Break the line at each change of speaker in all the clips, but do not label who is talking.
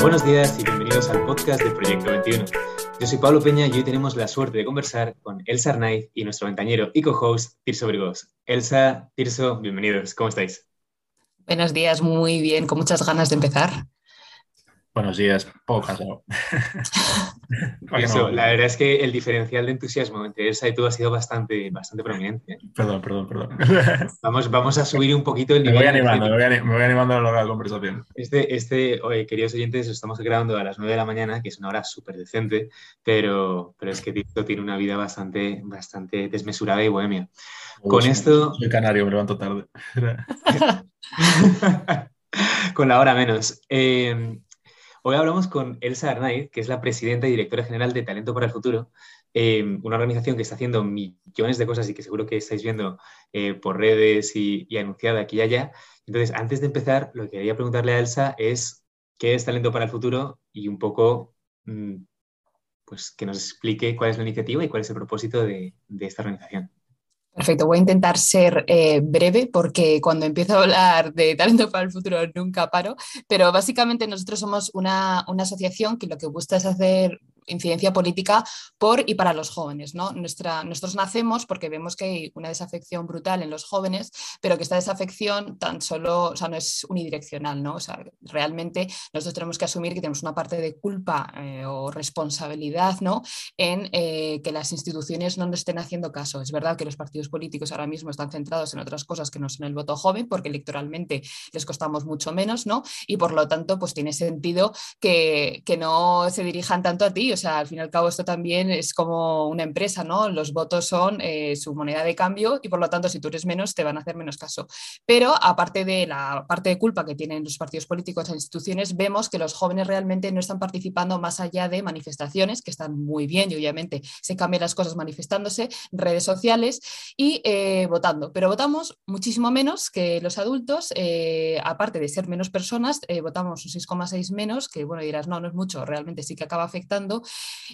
Buenos días y bienvenidos al podcast de Proyecto 21. Yo soy Pablo Peña y hoy tenemos la suerte de conversar con Elsa Arnaiz y nuestro ventañero y co-host Tirso Brigos. Elsa, Tirso, bienvenidos. ¿Cómo estáis?
Buenos días, muy bien, con muchas ganas de empezar.
Buenos días, cansado.
la verdad es que el diferencial de entusiasmo entre Elsa y tú ha sido bastante, bastante prominente.
Perdón, perdón, perdón.
Vamos, vamos a subir un poquito el nivel.
Me voy animando, me voy, animando a lo largo de la conversación.
Este, este queridos oyentes, estamos grabando a las 9 de la mañana, que es una hora súper decente, pero, pero es que Tito tiene una vida bastante, bastante desmesurada y bohemia. Con esto...
Soy canario, me levanto tarde.
Con la hora menos. Eh, Hoy hablamos con Elsa Arnaiz, que es la presidenta y directora general de Talento para el Futuro, eh, una organización que está haciendo millones de cosas y que seguro que estáis viendo eh, por redes y, anunciada aquí y allá. Entonces, antes de empezar, lo que quería preguntarle a Elsa es qué es Talento para el Futuro y un poco mm, pues, que nos explique cuál es la iniciativa y cuál es el propósito de esta organización.
Perfecto, voy a intentar ser eh, breve porque cuando empiezo a hablar de talento para el futuro nunca paro, pero básicamente nosotros somos una, una asociación que lo que busca es hacer incidencia política por y para los jóvenes. ¿no? Nuestra, nosotros nacemos porque vemos que hay una desafección brutal en los jóvenes, pero que esta desafección tan solo, o sea, no es unidireccional. ¿no? O sea, realmente nosotros tenemos que asumir que tenemos una parte de culpa eh, o responsabilidad ¿no? en eh, que las instituciones no nos estén haciendo caso. Es verdad que los partidos políticos ahora mismo están centrados en otras cosas que no son el voto joven, porque electoralmente les costamos mucho menos, ¿no? Y por lo tanto, pues tiene sentido que, que no se dirijan tanto a ti. Sea, al fin y al cabo esto también es como una empresa, ¿no? Los votos son eh, su moneda de cambio y por lo tanto si tú eres menos te van a hacer menos caso. Pero aparte de la parte de culpa que tienen los partidos políticos e instituciones, vemos que los jóvenes realmente no están participando más allá de manifestaciones, que están muy bien y obviamente se cambian las cosas manifestándose, redes sociales y eh, votando. Pero votamos muchísimo menos que los adultos, eh, aparte de ser menos personas, votamos un 6,6 menos, que bueno, dirás, no, no es mucho, realmente sí que acaba afectando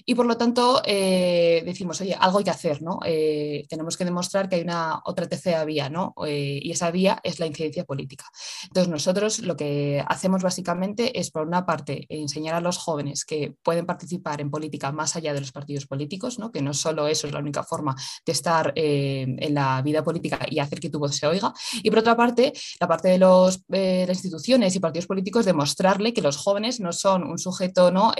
y por lo tanto eh, decimos, oye, algo hay que hacer, ¿no? Eh, tenemos que demostrar que hay una otra tercera vía, ¿no? Eh, y esa vía es la incidencia política. Entonces nosotros lo que hacemos básicamente es, por una parte, enseñar a los jóvenes que pueden participar en política más allá de los partidos políticos, ¿no? Que no solo eso es la única forma de estar en la vida política y hacer que tu voz se oiga. Y por otra parte, la parte de los, las instituciones y partidos políticos, demostrarle que los jóvenes no son un sujeto ¿no?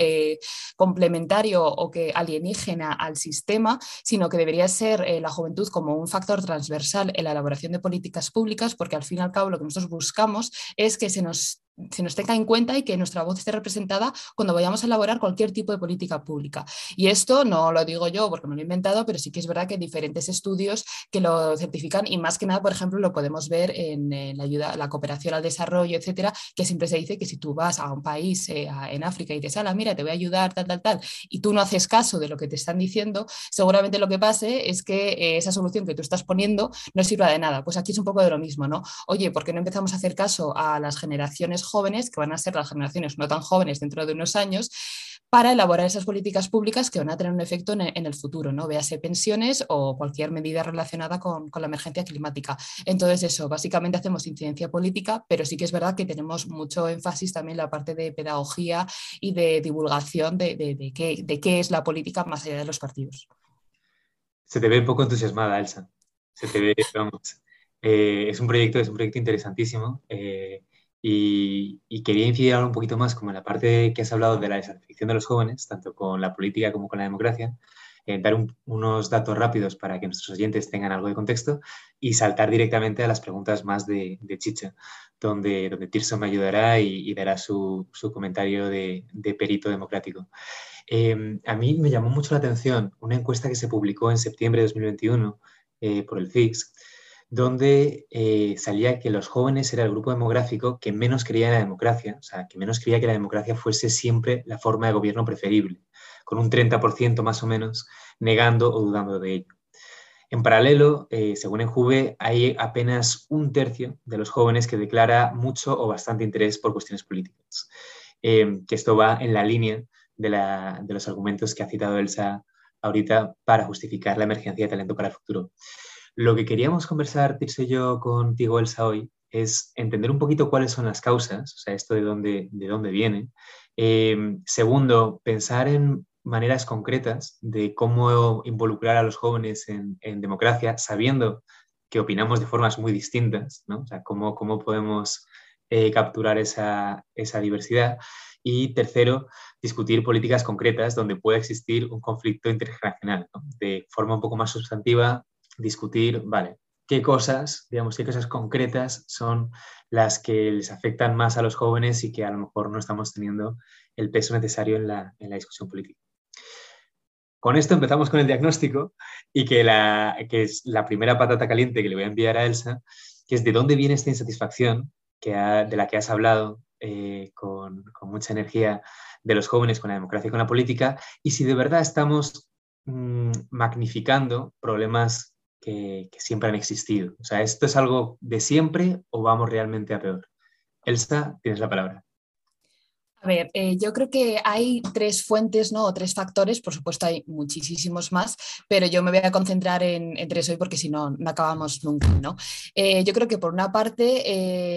complementario o que alienígena al sistema, sino que debería ser eh, la juventud como un factor transversal en la elaboración de políticas públicas, porque al fin y al cabo lo que nosotros buscamos es que se nos se nos tenga en cuenta y que nuestra voz esté representada cuando vayamos a elaborar cualquier tipo de política pública. Y esto no lo digo yo porque me lo he inventado, pero sí que es verdad que hay diferentes estudios que lo certifican y más que nada, por ejemplo, lo podemos ver en, la ayuda, la cooperación al desarrollo, etcétera, que siempre se dice que si tú vas a un país eh, en África y te sala, mira, te voy a ayudar, tal, tal, tal, y tú no haces caso de lo que te están diciendo, seguramente lo que pase es que eh, esa solución que tú estás poniendo no sirva de nada. Pues aquí es un poco de lo mismo, ¿no? Oye, ¿por qué no empezamos a hacer caso a las generaciones jóvenes, que van a ser las generaciones no tan jóvenes dentro de unos años, para elaborar esas políticas públicas que van a tener un efecto en, el futuro, ¿no? Véase pensiones o cualquier medida relacionada con, la emergencia climática. Entonces, eso, básicamente hacemos incidencia política, pero sí que es verdad que tenemos mucho énfasis también en la parte de pedagogía y de divulgación de, qué, es la política más allá de los partidos.
Se te ve un poco entusiasmada, Elsa. Se te ve, vamos. Eh, es un proyecto, es un proyecto interesantísimo. Eh, y, quería incidir ahora un poquito más como en la parte que has hablado de la desafección de los jóvenes, tanto con la política como con la democracia, eh, dar unos datos rápidos para que nuestros oyentes tengan algo de contexto y saltar directamente a las preguntas más de, Chicha, donde, donde Tirso me ayudará y, dará su, su comentario de, de, perito democrático. Em, a mí me llamó mucho la atención una encuesta que se publicó en septiembre de 2021 eh, por el FIX, donde eh, salía que los jóvenes era el grupo demográfico que menos creía en la democracia, o sea, que menos creía que la democracia fuese siempre la forma de gobierno preferible, con un 30% más o menos negando o dudando de ello. En paralelo, eh, según Enjuve, hay apenas un tercio de los jóvenes que declara mucho o bastante interés por cuestiones políticas, eh, que esto va en la línea de, de los argumentos que ha citado Elsa ahorita para justificar la emergencia de talento para el futuro. Lo que queríamos conversar, Tirso y yo, contigo, Elsa, hoy, es entender un poquito cuáles son las causas, o sea, esto de dónde, de dónde viene, Em, segundo, pensar en maneras concretas de cómo involucrar a los jóvenes en, democracia, sabiendo que opinamos de formas muy distintas, ¿no? O sea, cómo, cómo podemos eh, capturar esa, esa diversidad. Y tercero, discutir políticas concretas donde pueda existir un conflicto intergeneracional, de forma un poco más sustantiva, discutir, vale, qué cosas, digamos, qué cosas concretas son las que les afectan más a los jóvenes y que a lo mejor no estamos teniendo el peso necesario en la, discusión política. Con esto empezamos con el diagnóstico y que, la, que es la primera patata caliente que le voy a enviar a Elsa, que es de dónde viene esta insatisfacción que de la que has hablado eh, con, mucha energía de los jóvenes con la democracia y con la política, y si de verdad estamos mm, magnificando problemas que, siempre han existido. O sea, ¿esto es algo de siempre o vamos realmente a peor? Elsa, tienes la palabra.
A ver, eh, yo creo que hay tres fuentes, ¿no? O tres factores, por supuesto hay muchísimos más, pero yo me voy a concentrar en, tres hoy porque si no, no acabamos nunca, ¿no? Eh, yo creo que por una parte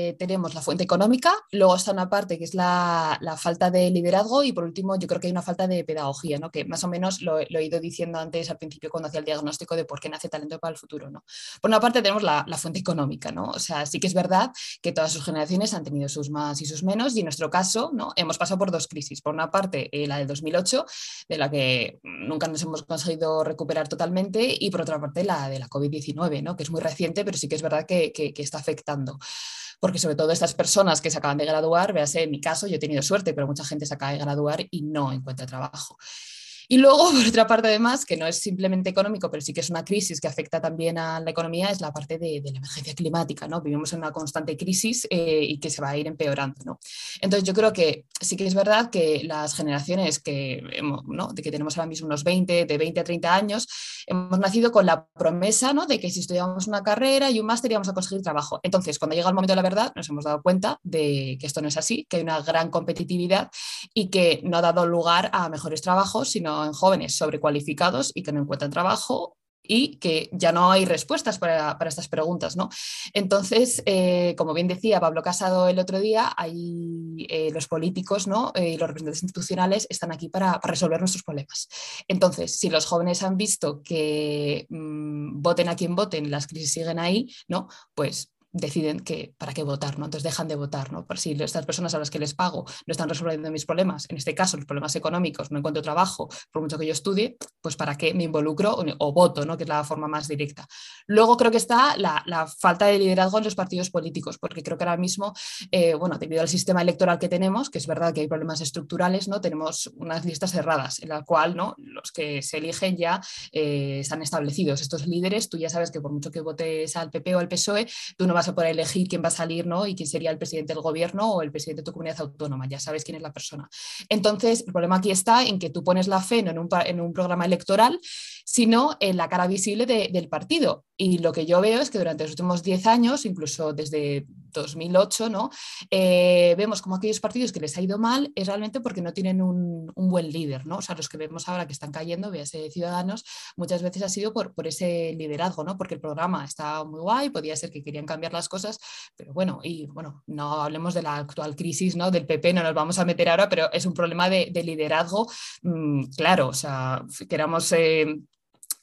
eh, tenemos la fuente económica, luego está una parte que es la, falta de liderazgo y por último yo creo que hay una falta de pedagogía, ¿no? Que más o menos lo, he ido diciendo antes al principio cuando hacía el diagnóstico de por qué nace talento para el futuro, ¿no? Por una parte tenemos la, fuente económica, ¿no? O sea, sí que es verdad que todas sus generaciones han tenido sus más y sus menos y en nuestro caso, ¿no? Pasado por dos crisis. Por una parte, eh, la del 2008, de la que nunca nos hemos conseguido recuperar totalmente, y por otra parte, la de la COVID-19, ¿no? que es muy reciente, pero sí que es verdad que, que, está afectando porque sobre todo estas personas que se acaban de graduar, véase en mi caso, yo he tenido suerte, pero mucha gente se acaba de graduar y no encuentra trabajo. Y luego, por otra parte, además, que no es simplemente económico, pero sí que es una crisis que afecta también a la economía, es la parte de, la emergencia climática. ¿no? Vivimos en una constante crisis eh, y que se va a ir empeorando. ¿no? Entonces, yo creo que sí que es verdad que las generaciones que, ¿no? de que tenemos ahora mismo unos 20, de 20 a 30 años, hemos nacido con la promesa ¿no? de que si estudiamos una carrera y un máster íbamos a conseguir trabajo. Entonces, cuando llega el momento de la verdad, nos hemos dado cuenta de que esto no es así, que hay una gran competitividad y que no ha dado lugar a mejores trabajos, sino en jóvenes sobrecualificados y que no encuentran trabajo y que ya no hay respuestas para, estas preguntas. ¿no? Entonces, eh, como bien decía Pablo Casado el otro día, hay, eh, los políticos ¿no? Eh, y los representantes institucionales están aquí para, resolver nuestros problemas. Entonces, si los jóvenes han visto que mm, voten a quien voten, las crisis siguen ahí, ¿no? pues deciden que para qué votar, ¿no? Entonces dejan de votar, ¿no? Por si estas personas a las que les pago no están resolviendo mis problemas, en este caso los problemas económicos, no encuentro trabajo, por mucho que yo estudie, pues para qué me involucro o, voto, ¿no? Que es la forma más directa. Luego creo que está la, falta de liderazgo en los partidos políticos, porque creo que ahora mismo, eh, bueno, debido al sistema electoral que tenemos, que es verdad que hay problemas estructurales, ¿no? Tenemos unas listas cerradas en la cual, ¿no? Los que se eligen ya eh, están establecidos. Estos líderes, tú ya sabes que por mucho que votes al PP o al PSOE, tú no vas a poder elegir quién va a salir ¿no? y quién sería el presidente del gobierno o el presidente de tu comunidad autónoma, ya sabes quién es la persona. Entonces, el problema aquí está en que tú pones la fe no en un, programa electoral, sino en la cara visible del partido. Y lo que yo veo es que durante los últimos 10 años, incluso desde 2008, ¿no? Eh, vemos como aquellos partidos que les ha ido mal es realmente porque no tienen un, buen líder. ¿no? O sea, los que vemos ahora que están cayendo, véase Ciudadanos, muchas veces ha sido por, por ese liderazgo, ¿no? porque el programa está muy guay, podía ser que querían cambiar las cosas, pero bueno, y bueno, no hablemos de la actual crisis ¿no? del PP, no nos vamos a meter ahora, pero es un problema de, liderazgo, mm, claro, o sea, queramos... Eh,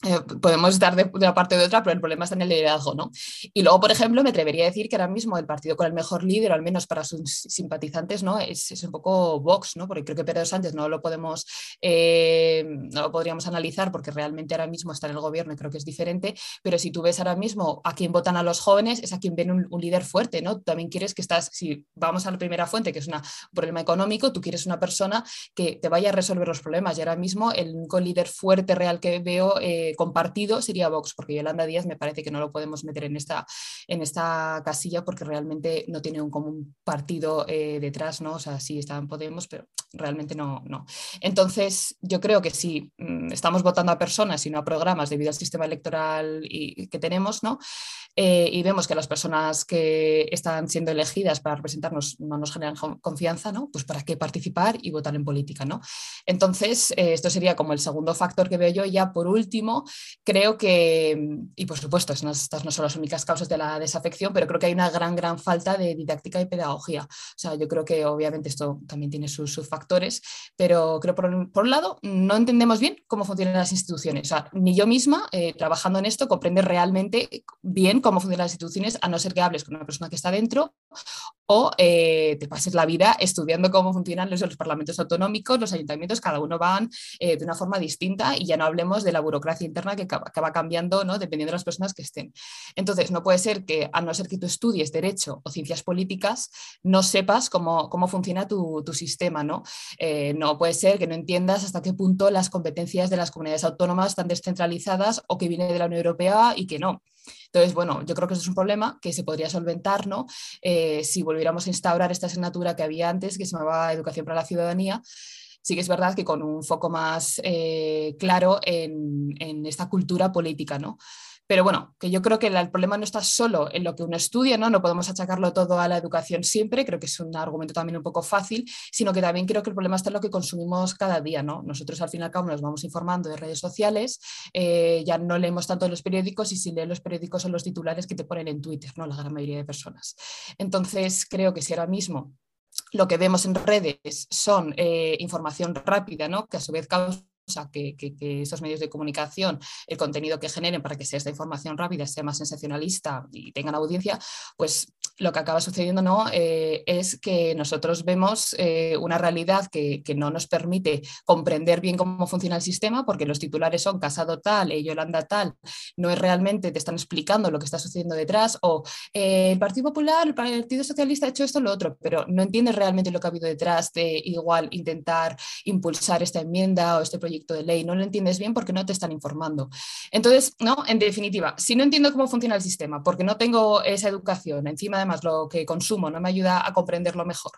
eh, podemos estar de, una parte o de otra, pero el problema está en el liderazgo, ¿no? Y luego, por ejemplo, me atrevería a decir que ahora mismo el partido con el mejor líder, al menos para sus simpatizantes, ¿no? Es, es un poco Vox, ¿no? Porque creo que Pedro Sánchez no lo podemos, eh, no lo podríamos analizar porque realmente ahora mismo está en el gobierno y creo que es diferente, pero si tú ves ahora mismo a quién votan a los jóvenes, es a quien ven un, líder fuerte, ¿no? también quieres que estás, si vamos a la primera fuente, que es un problema económico, tú quieres una persona que te vaya a resolver los problemas y ahora mismo el único líder fuerte real que veo eh, compartido sería Vox, porque Yolanda Díaz me parece que no lo podemos meter en esta, en esta casilla porque realmente no tiene un común partido eh, detrás, ¿no? O sea, sí está en Podemos, pero realmente no, no. Entonces, yo creo que si mm, estamos votando a personas y no a programas debido al sistema electoral y, que tenemos, ¿no? Eh, y vemos que las personas que están siendo elegidas para representarnos no nos generan confianza, ¿no? Pues para qué participar y votar en política, ¿no? Entonces, eh, esto sería como el segundo factor que veo yo. Ya por último, creo que, y por supuesto, estas no son las únicas causas de la desafección, pero creo que hay una gran, gran falta de didáctica y pedagogía. O sea, yo creo que obviamente esto también tiene sus, factores factores, pero creo por, por un lado no entendemos bien cómo funcionan las instituciones. O sea, ni yo misma, eh, trabajando en esto, comprende realmente bien cómo funcionan las instituciones, a no ser que hables con una persona que está dentro o eh, te pases la vida estudiando cómo funcionan los, parlamentos autonómicos, los ayuntamientos, cada uno van eh, de una forma distinta y ya no hablemos de la burocracia interna que acaba cambiando ¿no? dependiendo de las personas que estén. Entonces, no puede ser que, a no ser que tú estudies derecho o ciencias políticas, no sepas cómo, cómo funciona tu, tu sistema. ¿no? Eh, no puede ser que no entiendas hasta qué punto las competencias de las comunidades autónomas están descentralizadas o que viene de la Unión Europea y que no. Entonces, bueno, yo creo que eso es un problema que se podría solventar ¿no? Eh, si volviéramos a instaurar esta asignatura que había antes, que se llamaba Educación para la Ciudadanía. Sí que es verdad que con un foco más eh, claro en, en, esta cultura política, ¿no? Pero bueno, que yo creo que el problema no está solo en lo que uno estudia, ¿no? No podemos achacarlo todo a la educación siempre, creo que es un argumento también un poco fácil, sino que también creo que el problema está en lo que consumimos cada día, ¿no? Nosotros al fin y al cabo nos vamos informando de redes sociales, eh, ya no leemos tanto los periódicos y si lees los periódicos son los titulares que te ponen en Twitter, ¿no? La gran mayoría de personas. Entonces, creo que si ahora mismo lo que vemos en redes son eh, información rápida, ¿no? que a su vez causa que, que, que, estos medios de comunicación, el contenido que generen para que sea esta información rápida, sea más sensacionalista y tengan audiencia, pues lo que acaba sucediendo ¿no? Eh, es que nosotros vemos eh, una realidad que, que, no nos permite comprender bien cómo funciona el sistema, porque los titulares son casado tal, eh, Yolanda tal, no es realmente, te están explicando lo que está sucediendo detrás, o eh, el Partido Popular, el Partido Socialista ha hecho esto lo otro, pero no entiendes realmente lo que ha habido detrás de igual intentar impulsar esta enmienda o este proyecto de ley, no lo entiendes bien porque no te están informando. Entonces, no, en definitiva, si no entiendo cómo funciona el sistema, porque no tengo esa educación, encima además lo que consumo no me ayuda a comprenderlo mejor.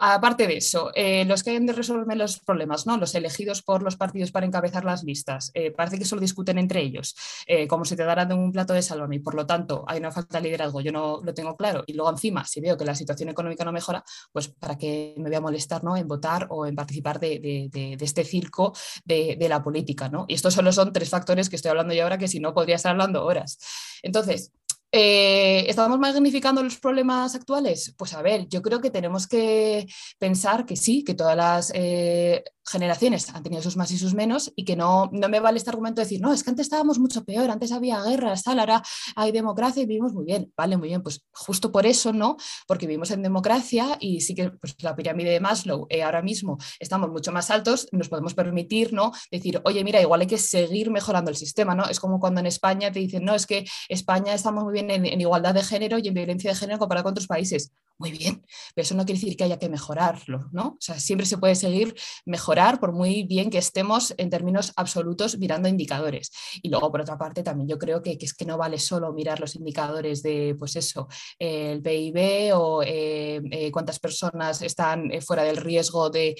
Aparte de eso, eh, los que han de resolver los problemas, ¿no? los elegidos por los partidos para encabezar las listas, eh, parece que solo discuten entre ellos, eh, como si te daran un plato de salón y por lo tanto hay una falta de liderazgo, yo no lo tengo claro. Y luego encima, si veo que la situación económica no mejora, pues para qué me voy a molestar ¿no? en votar o en participar de, de este circo de, la política. ¿no? Y estos solo son tres factores que estoy hablando yo ahora que si no podría estar hablando horas. Entonces, eh, ¿Estamos magnificando los problemas actuales? Pues a ver, yo creo que tenemos que pensar que sí, que todas las eh, generaciones han tenido sus más y sus menos y que no, no me vale este argumento de decir, no, es que antes estábamos mucho peor, antes había guerras, tal, ahora hay democracia y vivimos muy bien. Vale, muy bien, pues justo por eso, ¿no? Porque vivimos en democracia y sí que pues, la pirámide de Maslow eh, ahora mismo estamos mucho más altos, nos podemos permitir, ¿no? Decir, oye, mira, igual hay que seguir mejorando el sistema, ¿no? Es como cuando en España te dicen, no, es que España estamos muy bien en, en igualdad de género y en violencia de género comparado con otros países muy bien, pero eso no quiere decir que haya que mejorarlo, ¿no? O sea, siempre se puede seguir mejorar por muy bien que estemos en términos absolutos mirando indicadores. Y luego, por otra parte, también yo creo que, que es que no vale solo mirar los indicadores de, pues eso, el PIB o eh, eh, cuántas personas están eh, fuera del riesgo de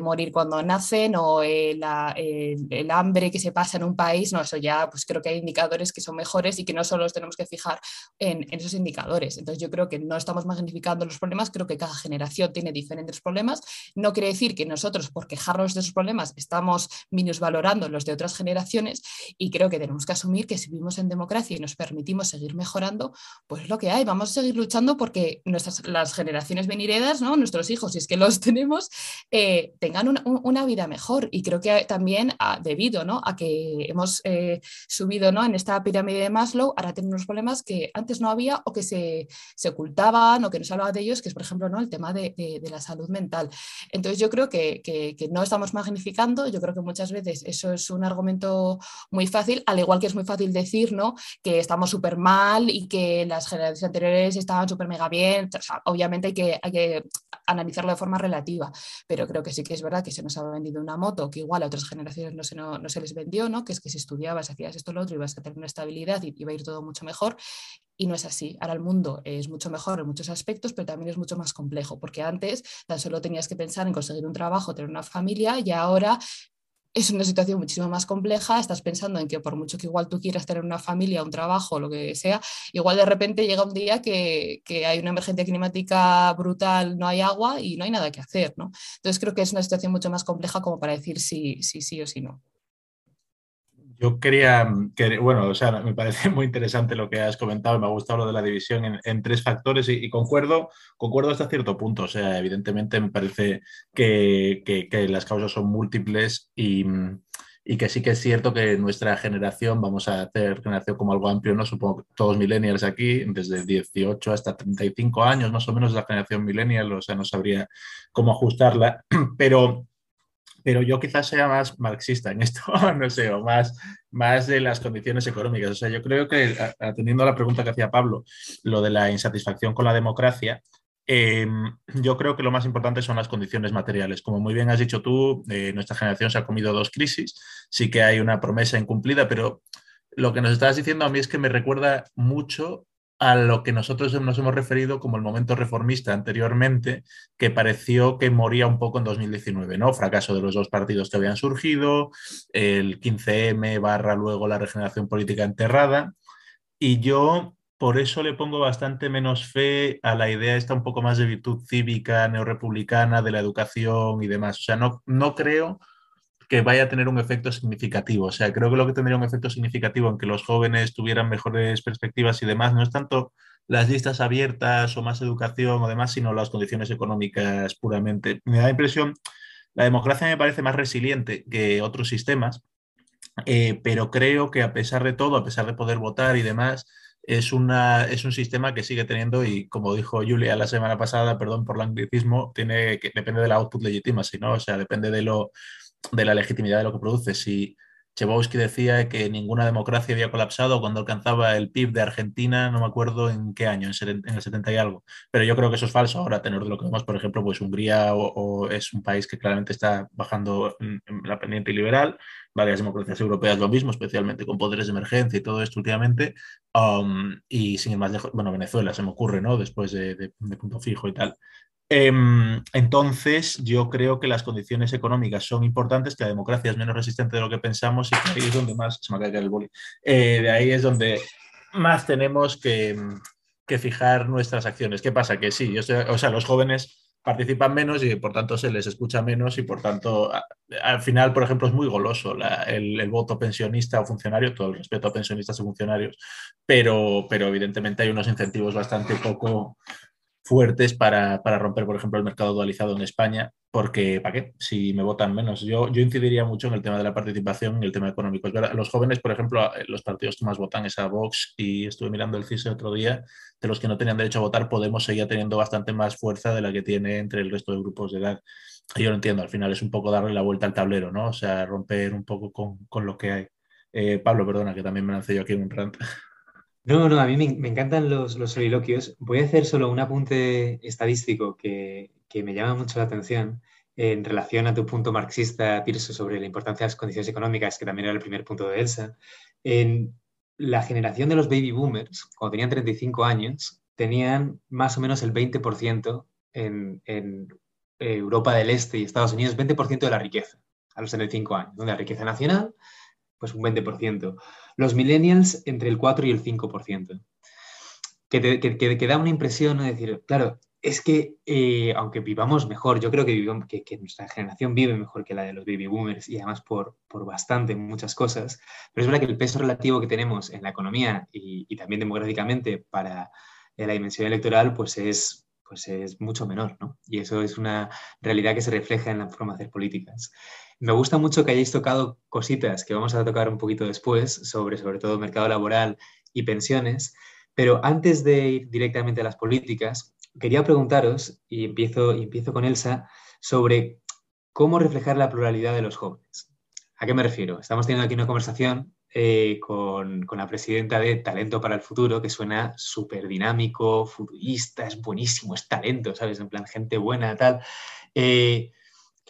morir cuando nacen o la, el hambre que se pasa en un país, no, eso ya, pues creo que hay indicadores que son mejores y que no solo los tenemos que fijar en, en esos indicadores. Entonces, yo creo que no estamos magnificando los problemas, creo que cada generación tiene diferentes problemas. No quiere decir que nosotros, por quejarnos de esos problemas, estamos minusvalorando los de otras generaciones y creo que tenemos que asumir que si vivimos en democracia y nos permitimos seguir mejorando, pues es lo que hay. Vamos a seguir luchando porque nuestras, las generaciones venideras, ¿no? nuestros hijos, si es que los tenemos, eh, tengan una, una, vida mejor. Y creo que también ha, debido ¿no? a que hemos eh, subido ¿no? en esta pirámide de Maslow, ahora tenemos problemas que antes no había o que se, se ocultaban o que no se de ellos, que es, por ejemplo, ¿no? el tema de, la salud mental. Entonces, yo creo que, no estamos magnificando, yo creo que muchas veces eso es un argumento muy fácil, al igual que es muy fácil decir ¿no? que estamos súper mal y que las generaciones anteriores estaban súper mega bien. Obviamente hay que analizarlo de forma relativa, pero creo que sí que es verdad que se nos ha vendido una moto que igual a otras generaciones no se, no, no se les vendió, ¿no? que es que si estudiabas, hacías esto, lo otro, ibas a tener una estabilidad y iba a ir todo mucho mejor. Y no es así. Ahora el mundo es mucho mejor en muchos aspectos, pero también es mucho más complejo, porque antes tan solo tenías que pensar en conseguir un trabajo, tener una familia, y ahora es una situación muchísimo más compleja, estás pensando en que por mucho que igual tú quieras tener una familia, un trabajo, lo que sea, igual de repente llega un día que, que, hay una emergencia climática brutal, no hay agua y no hay nada que hacer, ¿no? Entonces creo que es una situación mucho más compleja como para decir sí, sí, sí o sí no
Yo quería, que, bueno, o sea, me parece muy interesante lo que has comentado, me ha gustado lo de la división en, tres factores y, concuerdo, concuerdo hasta cierto punto, o sea, evidentemente me parece que, que, las causas son múltiples y, y, que sí que es cierto que nuestra generación, vamos a hacer generación como algo amplio, ¿no? Supongo que todos millennials aquí, desde 18 hasta 35 años, más o menos la generación millennial, o sea, no sabría cómo ajustarla, pero pero yo quizás sea más marxista en esto, no sé, o más, más de las condiciones económicas. O sea, yo creo que, atendiendo a la pregunta que hacía Pablo, lo de la insatisfacción con la democracia, em, yo creo que lo más importante son las condiciones materiales. Como muy bien has dicho tú, eh, nuestra generación se ha comido dos crisis, sí que hay una promesa incumplida, pero lo que nos estabas diciendo a mí es que me recuerda mucho a lo que nosotros nos hemos referido como el momento reformista anteriormente, que pareció que moría un poco en 2019, ¿no? Fracaso de los dos partidos que habían surgido, el 15M barra luego la regeneración política enterrada, y yo por eso le pongo bastante menos fe a la idea esta un poco más de virtud cívica, neorepublicana, de la educación y demás. O sea, no, no creo que vaya a tener un efecto significativo. O sea, creo que lo que tendría un efecto significativo en que los jóvenes tuvieran mejores perspectivas y demás no es tanto las listas abiertas o más educación o demás, sino las condiciones económicas puramente. Me da la impresión, la democracia me parece más resiliente que otros sistemas, eh, pero creo que a pesar de todo, a pesar de poder votar y demás, es, una, es un sistema que sigue teniendo, y como dijo Julia la semana pasada, perdón por el anglicismo, tiene que, depende de la output legitimacy, ¿no? O sea, depende de lo, de la legitimidad de lo que produce. Si Chebowski decía que ninguna democracia había colapsado cuando alcanzaba el PIB de Argentina, no me acuerdo en qué año, en el 70 y algo. Pero yo creo que eso es falso. Ahora, tener de lo que vemos, por ejemplo, pues Hungría o, es un país que claramente está bajando la pendiente liberal. Varias democracias europeas lo mismo, especialmente con poderes de emergencia y todo esto últimamente. Um, y sin ir más lejos, bueno, Venezuela se me ocurre, ¿no? Después de, de punto fijo y tal. Em, entonces, yo creo que las condiciones económicas son importantes, que la democracia es menos resistente de lo que pensamos y que ahí es donde más, se me el boli, eh, de ahí es donde más tenemos que, fijar nuestras acciones. ¿Qué pasa? Que sí, o sea, los jóvenes participan menos y por tanto se les escucha menos y por tanto al final, por ejemplo, es muy goloso el, el, voto pensionista o funcionario, todo el respeto a pensionistas y funcionarios, pero, pero evidentemente hay unos incentivos bastante poco fuertes para, romper, por ejemplo, el mercado dualizado en España, porque ¿para qué? Si me votan menos. Yo, yo incidiría mucho en el tema de la participación y el tema económico. Los jóvenes, por ejemplo, los partidos que más votan es a Vox y estuve mirando el CISE otro día, de los que no tenían derecho a votar, Podemos seguir teniendo bastante más fuerza de la que tiene entre el resto de grupos de edad. Yo lo entiendo, al final es un poco darle la vuelta al tablero, ¿no? O sea, romper un poco con, lo que hay. Eh, Pablo, perdona, que también me lancé yo aquí en un rant.
No, no, a mí me, encantan los, soliloquios. Voy a hacer solo un apunte estadístico que, me llama mucho la atención en relación a tu punto marxista, Tirso, sobre la importancia de las condiciones económicas, que también era el primer punto de Elsa. En la generación de los baby boomers, cuando tenían 35 años, tenían más o menos el 20% en, en Europa del Este y Estados Unidos, 20% de la riqueza a los 35 años, de la riqueza nacional, pues un 20%. Los millennials entre el 4 y el 5%. Que, que, da una impresión de decir, claro, es que eh, aunque vivamos mejor, yo creo que, que, nuestra generación vive mejor que la de los baby boomers y además por, por bastante muchas cosas, pero es verdad que el peso relativo que tenemos en la economía y, también demográficamente para eh, la dimensión electoral pues es, pues es mucho menor, ¿no? Y eso es una realidad que se refleja en la forma de hacer políticas. Me gusta mucho que hayáis tocado cositas que vamos a tocar un poquito después sobre, sobre todo, mercado laboral y pensiones, pero antes de ir directamente a las políticas, quería preguntaros, y empiezo, y empiezo con Elsa, sobre cómo reflejar la pluralidad de los jóvenes. ¿A qué me refiero? Estamos teniendo aquí una conversación eh, con, con, la presidenta de Talento para el Futuro, que suena súper dinámico, futurista, es buenísimo, es talento, ¿sabes? En plan, gente buena, tal. Eh,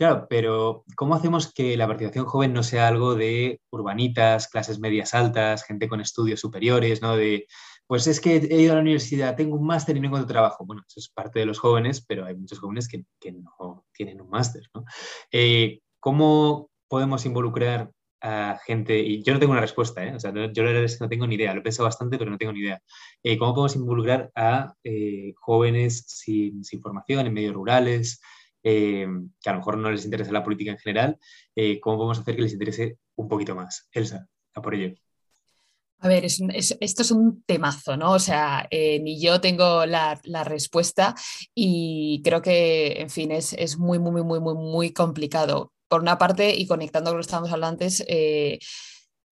Claro, pero ¿cómo hacemos que la participación joven no sea algo de urbanitas, clases medias altas, gente con estudios superiores, ¿no? De, pues es que he ido a la universidad, tengo un máster y no encuentro trabajo. Bueno, eso es parte de los jóvenes, pero hay muchos jóvenes que, no tienen un máster. Eh, ¿Cómo podemos involucrar a gente, y yo no tengo una respuesta, ¿eh? o sea, yo que no tengo ni idea, lo he pensado bastante, pero no tengo ni idea. Eh, ¿Cómo podemos involucrar a eh, jóvenes sin, sin, formación en medios rurales, eh, que a lo mejor no les interesa la política en general, eh, ¿cómo podemos hacer que les interese un poquito más? Elsa, a por ello.
A ver, esto es un temazo, ¿no? O sea, eh, ni yo tengo la, respuesta y creo que, en fin, es, muy, muy, muy, muy, muy complicado. Por una parte, y conectando con lo que estábamos hablando antes,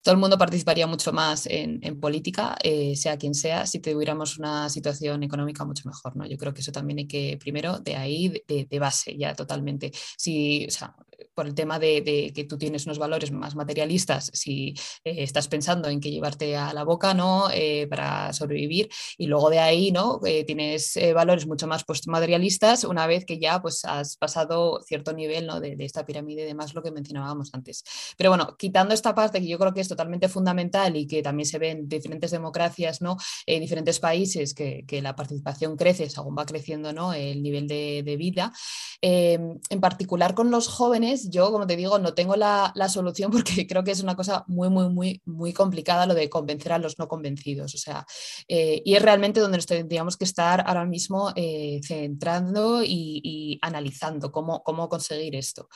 todo el mundo participaría mucho más en, política, eh, sea quien sea, si tuviéramos una situación económica mucho mejor, ¿no? Yo creo que eso también hay que, primero, de ahí, de, base, ya totalmente. Si, o sea, por el tema de, que tú tienes unos valores más materialistas, si eh, estás pensando en que llevarte a la boca, ¿no? Eh, para sobrevivir, y luego de ahí, ¿no? tienes valores mucho más postmaterialistas una vez que ya, pues, has pasado cierto nivel, ¿no? De, esta pirámide de más lo que mencionábamos antes. Pero bueno, quitando esta parte que yo creo que esto totalmente fundamental y que también se ve en diferentes democracias, ¿no? en diferentes países, que, la participación crece según va creciendo ¿no? el nivel de, vida. En particular con los jóvenes, yo, como te digo, no tengo la, solución porque creo que es una cosa muy, muy, muy, muy complicada lo de convencer a los no convencidos. O sea, eh, y es realmente donde nos tendríamos que estar ahora mismo eh, centrando y, analizando cómo, cómo conseguir esto.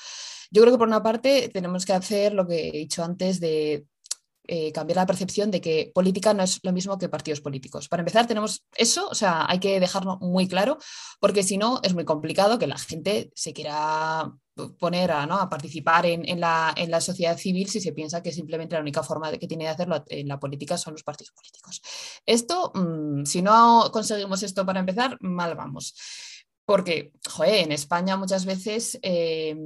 Yo creo que por una parte tenemos que hacer lo que he dicho antes de eh, cambiar la percepción de que política no es lo mismo que partidos políticos. Para empezar, tenemos eso, o sea, hay que dejarlo muy claro, porque si no, es muy complicado que la gente se quiera poner a, ¿no? a participar en, la, en, la, sociedad civil si se piensa que simplemente la única forma que tiene de hacerlo en la política son los partidos políticos. Esto, mm, si no conseguimos esto para empezar, mal vamos. Porque, joder, en España muchas veces eh,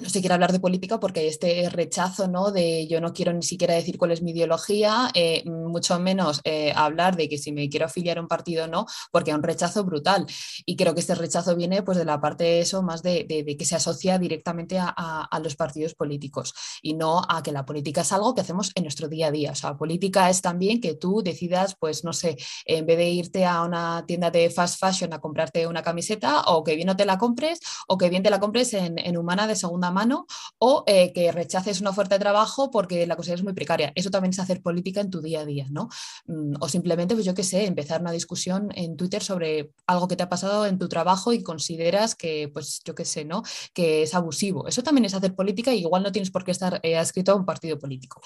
no se quiere hablar de política porque hay este rechazo, ¿no? De yo no quiero ni siquiera decir cuál es mi ideología, eh, mucho menos eh, hablar de que si me quiero afiliar a un partido o no, porque hay un rechazo brutal. Y creo que este rechazo viene pues de la parte de eso, más de, que se asocia directamente a, los partidos políticos y no a que la política es algo que hacemos en nuestro día a día. O sea, política es también que tú decidas, pues no sé, en vez de irte a una tienda de fast fashion a comprarte una camiseta, o que bien no te la compres, o que bien te la compres en, en humana de segunda mano o eh, que rechaces una oferta de trabajo porque la cosa es muy precaria. Eso también es hacer política en tu día a día, ¿no? Mm, o simplemente, pues yo qué sé, empezar una discusión en Twitter sobre algo que te ha pasado en tu trabajo y consideras que, pues yo qué sé, ¿no? Que es abusivo. Eso también es hacer política y igual no tienes por qué estar eh, adscrito a un partido político.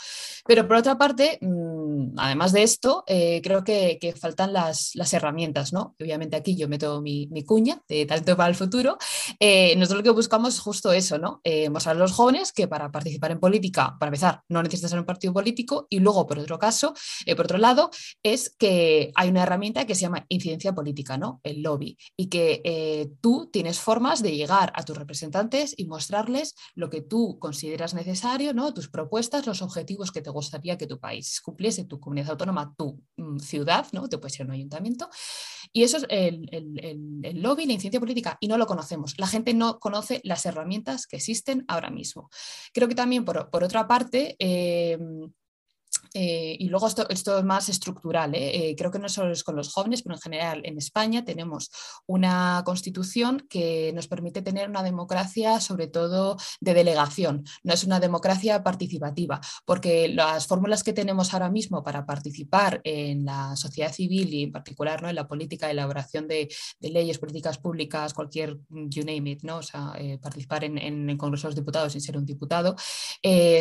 Pero por otra parte, mm, además de esto, eh, creo que, faltan las, herramientas, ¿no? Obviamente aquí yo meto mi, mi cuña de talento para el futuro. nosotros lo que buscamos es justo eso, ¿no? Eh, mostrar a los jóvenes que para participar en política, para empezar, no necesitas ser un partido político y luego, por otro caso, eh, por otro lado, es que hay una herramienta que se llama incidencia política, ¿no? El lobby, y que eh, tú tienes formas de llegar a tus representantes y mostrarles lo que tú consideras necesario, ¿no? Tus propuestas, los objetivos que te gustaría que tu país cumpliese, tu comunidad autónoma, tu mm, ciudad, ¿no? Te puede ser un ayuntamiento. Y eso es el, el, lobby, la incidencia política, y no lo conocemos. La gente no conoce las herramientas que existen ahora mismo. Creo que también, por, otra parte, eh, eh, y luego esto, es más estructural, ¿eh? Eh, creo que no solo es con los jóvenes, pero en general en España tenemos una constitución que nos permite tener una democracia sobre todo de delegación, no es una democracia participativa, porque las fórmulas que tenemos ahora mismo para participar en la sociedad civil y en particular ¿no? en la política, elaboración de, de leyes, políticas públicas, cualquier, you name it, ¿no? o sea, participar en, en, el Congreso de los Diputados sin ser un diputado,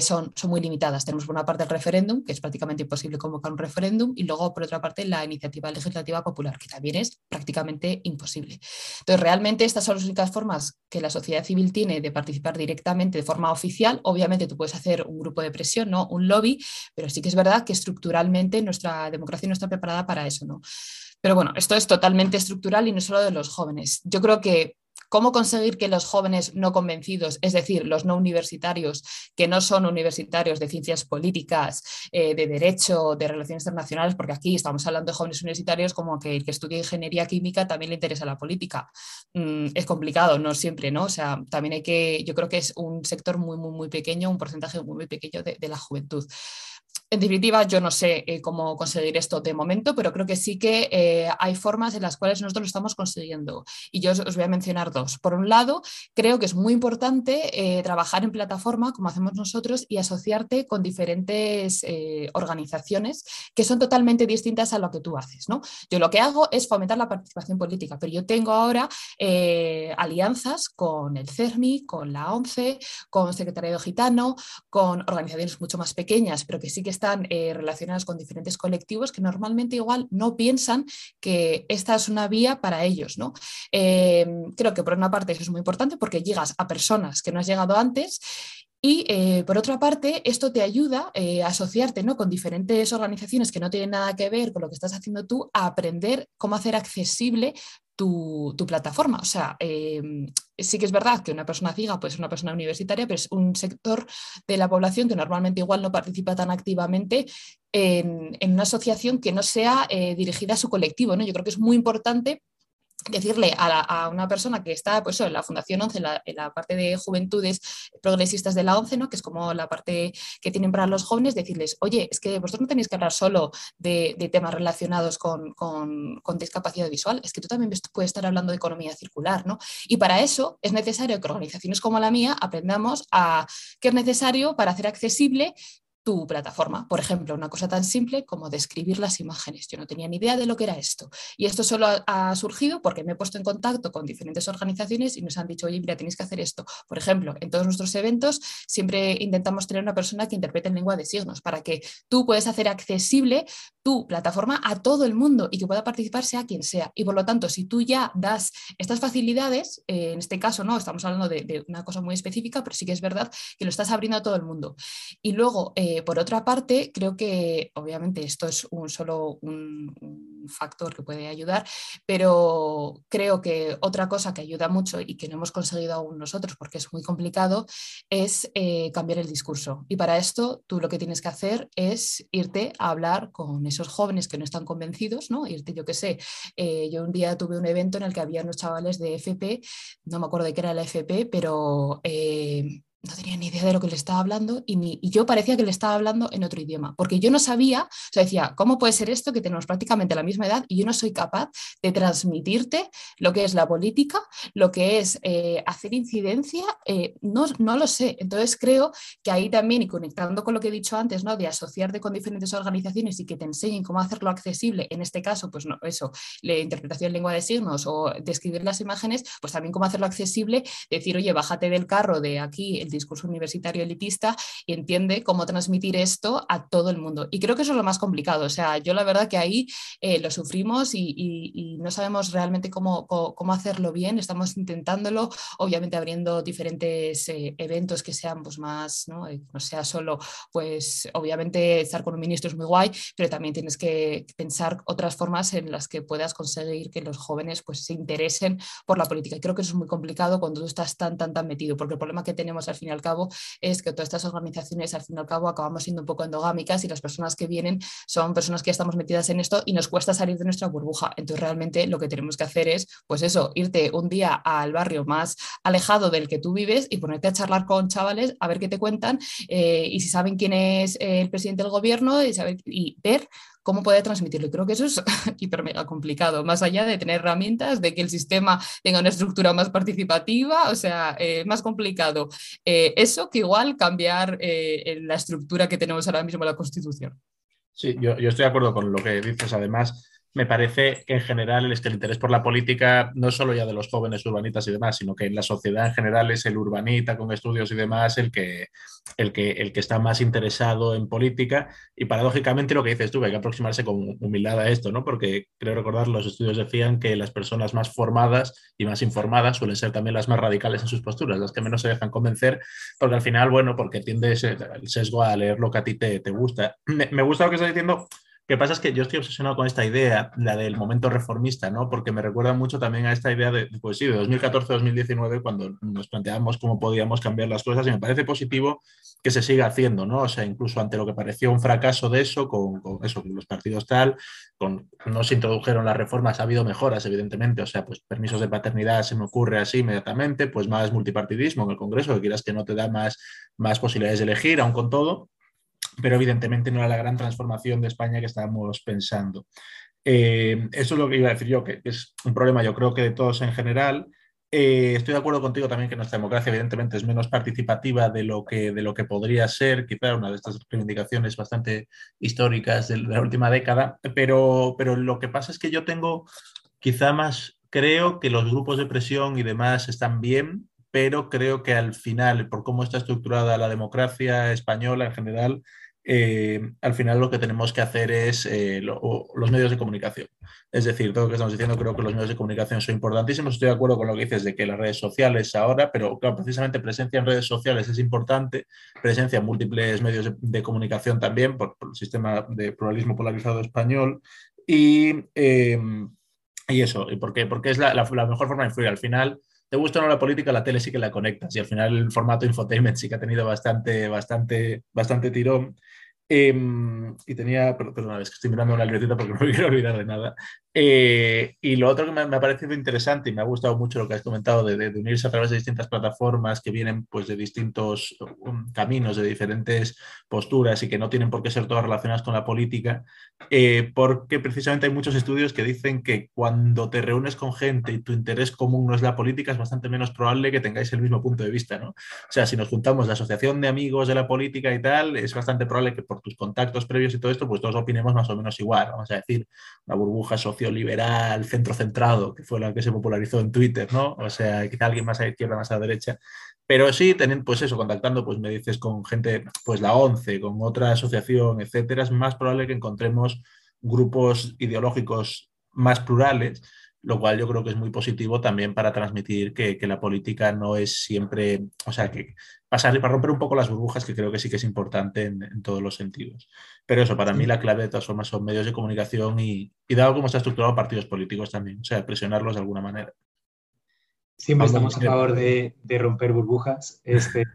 son, son muy limitadas. Tenemos por una parte el referéndum, que es prácticamente imposible convocar un referéndum, y luego, por otra parte, la iniciativa legislativa popular, que también es prácticamente imposible. Entonces, realmente estas son las únicas formas que la sociedad civil tiene de participar directamente de forma oficial. Obviamente tú puedes hacer un grupo de presión, ¿no? un lobby, pero sí que es verdad que estructuralmente nuestra democracia no está preparada para eso. ¿no? Pero bueno, esto es totalmente estructural y no solo de los jóvenes. Yo creo que ¿Cómo conseguir que los jóvenes no convencidos, es decir, los no universitarios, que no son universitarios de ciencias políticas, eh, de derecho, de relaciones internacionales, porque aquí estamos hablando de jóvenes universitarios como que el que estudia ingeniería química también le interesa la política? Mm, es complicado, no siempre, ¿no? O sea, también hay que, yo creo que es un sector muy, muy, muy pequeño, un porcentaje muy, muy pequeño de, de la juventud. En definitiva, yo no sé eh, cómo conseguir esto de momento, pero creo que sí que eh, hay formas en las cuales nosotros lo estamos consiguiendo. Y yo os, voy a mencionar dos. Por un lado, creo que es muy importante eh, trabajar en plataforma, como hacemos nosotros, y asociarte con diferentes organizaciones que son totalmente distintas a lo que tú haces. ¿no? Yo lo que hago es fomentar la participación política, pero yo tengo ahora alianzas con el CERMI, con la ONCE, con Secretariado Gitano, con organizaciones mucho más pequeñas, pero que sí que están eh, relacionados con diferentes colectivos que normalmente igual no piensan que esta es una vía para ellos. ¿no? Em, creo que por una parte eso es muy importante porque llegas a personas que no has llegado antes y eh, por otra parte, esto te ayuda eh, a asociarte ¿no? con diferentes organizaciones que no tienen nada que ver con lo que estás haciendo tú, a aprender cómo hacer accesible tu, plataforma. O sea, em, sí que es verdad que una persona ciega puede ser una persona universitaria, pero es un sector de la población que normalmente igual no participa tan activamente en, una asociación que no sea eh, dirigida a su colectivo. ¿no? Yo creo que es muy importante decirle a, una persona que está pues, en la Fundación 11, en la, parte de juventudes progresistas de la 11, ¿no? que es como la parte que tienen para los jóvenes, decirles, oye, es que vosotros no tenéis que hablar solo de, temas relacionados con, discapacidad visual, es que tú también puedes estar hablando de economía circular. ¿no? Y para eso es necesario que organizaciones como la mía aprendamos a qué es necesario para hacer accesible tu plataforma. Por ejemplo, una cosa tan simple como describir las imágenes. Yo no tenía ni idea de lo que era esto. Y esto solo ha, surgido porque me he puesto en contacto con diferentes organizaciones y nos han dicho, oye, mira, tenéis que hacer esto. Por ejemplo, en todos nuestros eventos siempre intentamos tener una persona que interprete en lengua de signos para que tú puedas hacer accesible tu plataforma a todo el mundo y que pueda participar sea quien sea. Y por lo tanto, si tú ya das estas facilidades, eh, en este caso no, estamos hablando de, una cosa muy específica, pero sí que es verdad que lo estás abriendo a todo el mundo. Y luego, eh, eh, por otra parte, creo que obviamente esto es un, solo un, factor que puede ayudar, pero creo que otra cosa que ayuda mucho y que no hemos conseguido aún nosotros porque es muy complicado es eh, cambiar el discurso. Y para esto tú lo que tienes que hacer es irte a hablar con esos jóvenes que no están convencidos, ¿no? Irte, yo qué sé, eh, yo un día tuve un evento en el que había unos chavales de FP, no me acuerdo de qué era la FP, pero no tenía ni idea de lo que le estaba hablando y, yo parecía que le estaba hablando en otro idioma, porque yo no sabía, o sea, decía, ¿cómo puede ser esto que tenemos prácticamente la misma edad y yo no soy capaz de transmitirte lo que es la política, lo que es eh, hacer incidencia? Eh, no, no lo sé. Entonces creo que ahí también, y conectando con lo que he dicho antes, ¿no? de asociarte con diferentes organizaciones y que te enseñen cómo hacerlo accesible, en este caso, pues no, eso, la interpretación en lengua de signos o describir las imágenes, pues también cómo hacerlo accesible, decir, oye, bájate del carro de aquí, el discurso universitario elitista y entiende cómo transmitir esto a todo el mundo. Y creo que eso es lo más complicado. O sea, yo la verdad que ahí eh, lo sufrimos y, no sabemos realmente cómo, cómo, hacerlo bien. Estamos intentándolo, obviamente abriendo diferentes eh, eventos que sean pues, más, ¿no? Eh, no sea solo, pues obviamente estar con un ministro es muy guay, pero también tienes que pensar otras formas en las que puedas conseguir que los jóvenes pues, se interesen por la política. Y creo que eso es muy complicado cuando tú estás tan, tan, tan metido, porque el problema que tenemos al fin y al cabo es que todas estas organizaciones al fin y al cabo acabamos siendo un poco endogámicas y las personas que vienen son personas que estamos metidas en esto y nos cuesta salir de nuestra burbuja. Entonces realmente lo que tenemos que hacer es, pues eso, irte un día al barrio más alejado del que tú vives y ponerte a charlar con chavales a ver qué te cuentan eh, y si saben quién es el presidente del gobierno y, saber, y ver ¿Cómo puede transmitirlo? Creo que eso es hiper mega complicado, más allá de tener herramientas, de que el sistema tenga una estructura más participativa, o sea, eh, más complicado eh, eso que igual cambiar eh, la estructura que tenemos ahora mismo en la Constitución.
Sí, yo estoy de acuerdo con lo que dices. Además, me parece que en general es que el interés por la política no solo ya de los jóvenes urbanitas y demás, sino que en la sociedad en general es el urbanita con estudios y demás el que, el que, el que está más interesado en política y paradójicamente lo que dices tú, hay que aproximarse con humildad a esto, ¿no? Porque creo recordar, los estudios decían que las personas más formadas y más informadas suelen ser también las más radicales en sus posturas, las que menos se dejan convencer, porque al final, bueno, porque tiendes el sesgo a leer lo que a ti te, te gusta. Me, me gusta lo que estás diciendo que pasa es que yo estoy obsesionado con esta idea, la del momento reformista, ¿no? Porque me recuerda mucho también a esta idea de, pues sí, de 2014-2019, cuando nos planteamos cómo podíamos cambiar las cosas, y me parece positivo que se siga haciendo, ¿no? O sea, incluso ante lo que pareció un fracaso de eso, con, eso, con los partidos tal, con no se introdujeron las reformas, ha habido mejoras, evidentemente, o sea, pues permisos de paternidad se me ocurre así inmediatamente, pues más multipartidismo en el Congreso, que quieras que no te da más, más posibilidades de elegir, aun con todo pero evidentemente no era la gran transformación de España que estábamos pensando. Eh, eso es lo que iba a decir yo, que es un problema yo creo que de todos en general. Eh, estoy de acuerdo contigo también que nuestra democracia evidentemente es menos participativa de lo que, de lo que podría ser, quizá una de estas reivindicaciones bastante históricas de la última década, pero, pero lo que pasa es que yo tengo quizá más, creo que los grupos de presión y demás están bien, pero creo que al final, por cómo está estructurada la democracia española en general, eh, al final lo que tenemos que hacer es eh, los medios de comunicación. Es decir, todo lo que estamos diciendo, creo que los medios de comunicación son importantísimos. Estoy de acuerdo con lo que dices de que las redes sociales ahora, pero claro, precisamente presencia en redes sociales es importante, presencia en múltiples medios de, comunicación también, por, el sistema de pluralismo polarizado español. Y, eh, y eso, ¿y por qué? Porque es la, la, mejor forma de influir. Al final, te gusta o no la política, la tele sí que la conectas. Y al final el formato infotainment sí que ha tenido bastante, bastante, bastante tirón. Em, y tenía, perdón, es que estoy mirando una libretita porque no me quiero olvidar de nada. Eh, y lo otro que me, ha parecido interesante y me ha gustado mucho lo que has comentado de, unirse a través de distintas plataformas que vienen pues, de distintos um, caminos, de diferentes posturas y que no tienen por qué ser todas relacionadas con la política, eh, porque precisamente hay muchos estudios que dicen que cuando te reúnes con gente y tu interés común no es la política, es bastante menos probable que tengáis el mismo punto de vista. ¿no? O sea, si nos juntamos la asociación de amigos de la política y tal, es bastante probable que por tus contactos previos y todo esto, pues todos opinemos más o menos igual. Vamos a decir, una burbuja social liberal, centro centrado, que fue la que se popularizó en Twitter, ¿no? O sea, quizá alguien más a la izquierda, más a la derecha. Pero sí, teniendo, pues eso, contactando, pues me dices con gente, pues la ONCE, con otra asociación, etcétera, es más probable que encontremos grupos ideológicos más plurales lo cual yo creo que es muy positivo también para transmitir que, la política no es siempre, o sea, que pasar para romper un poco las burbujas, que creo que sí que es importante en, todos los sentidos. Pero eso, para mí la clave de todas formas son medios de comunicación y, dado cómo está estructurado partidos políticos también, o sea, presionarlos de alguna manera.
Siempre estamos a favor de, romper burbujas. Este,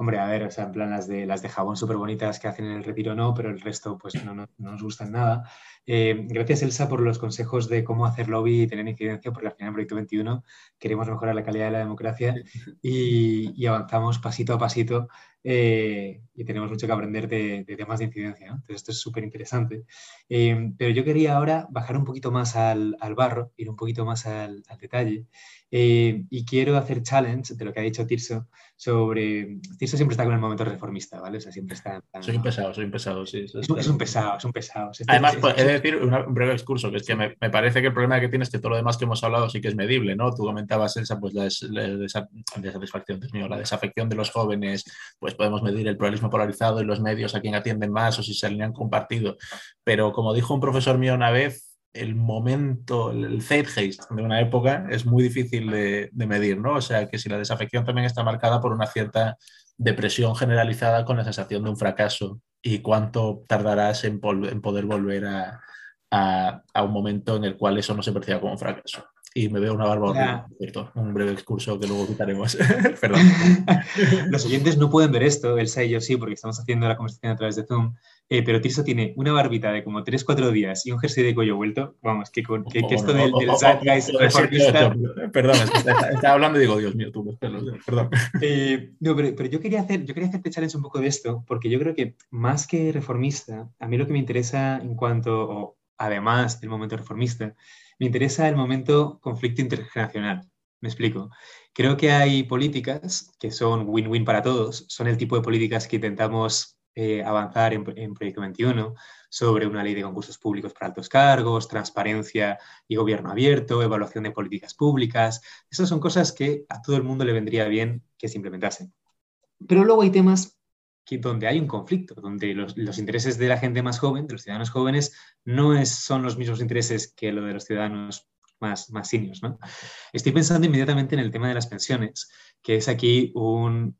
Hombre, a ver, o sea, en plan las de, las de jabón súper bonitas que hacen en el retiro no, pero el resto pues no, no, nos gustan nada. Eh, gracias Elsa por los consejos de cómo hacer lobby y tener incidencia, porque al final en Proyecto 21 queremos mejorar la calidad de la democracia y, avanzamos pasito a pasito eh, y tenemos mucho que aprender de, temas de incidencia. Entonces esto es súper interesante. Eh, pero yo quería ahora bajar un poquito más al, barro, ir un poquito más al, al detalle y quiero hacer challenge de lo que ha dicho Tirso sobre... Tirso siempre está con el momento reformista, ¿vale? O sea, siempre está...
Soy un pesado, soy un pesado, sí.
Es, un pesado, es un pesado.
Además, pues, he de decir un breve excurso, que es que me, parece que el problema que tienes es que todo lo demás que hemos hablado sí que es medible, ¿no? Tú comentabas, Elsa, pues la, satisfacción, mío, la desafección de los jóvenes, pues podemos medir el pluralismo polarizado y los medios a quién atienden más o si se alinean con partido. Pero como dijo un profesor mío una vez, el momento, el zeitgeist de una época es muy difícil de, medir, ¿no? O sea, que si la desafección también está marcada por una cierta depresión generalizada con la sensación de un fracaso y cuánto tardarás en, poder volver a, un momento en el cual eso no se perciba como un fracaso. Y me veo una barba horrible, cierto, un breve excurso que luego quitaremos. Perdón.
Los oyentes no pueden ver esto, Elsa y yo sí, porque estamos haciendo la conversación a través de Zoom, eh, pero Tirso tiene una barbita de como 3-4 días y un jersey de cuello vuelto. Vamos, que, con, que, esto del, del
Perdón, estaba hablando y digo, Dios mío, tú pelos, perdón.
Eh, no, pero, pero, yo, quería hacer, yo quería hacerte challenge un poco de esto, porque yo creo que más que reformista, a mí lo que me interesa en cuanto, o además del momento reformista, me interesa el momento conflicto intergeneracional. Me explico. Creo que hay políticas que son win-win para todos, son el tipo de políticas que intentamos eh, avanzar en, Proyecto 21 sobre una ley de concursos públicos para altos cargos, transparencia y gobierno abierto, evaluación de políticas públicas. Esas son cosas que a todo el mundo le vendría bien que se implementasen. Pero luego hay temas donde hay un conflicto, donde los, intereses de la gente más joven, de los ciudadanos jóvenes, no es, son los mismos intereses que lo de los ciudadanos más, más. ¿no? Estoy pensando inmediatamente en el tema de las pensiones, que es aquí un,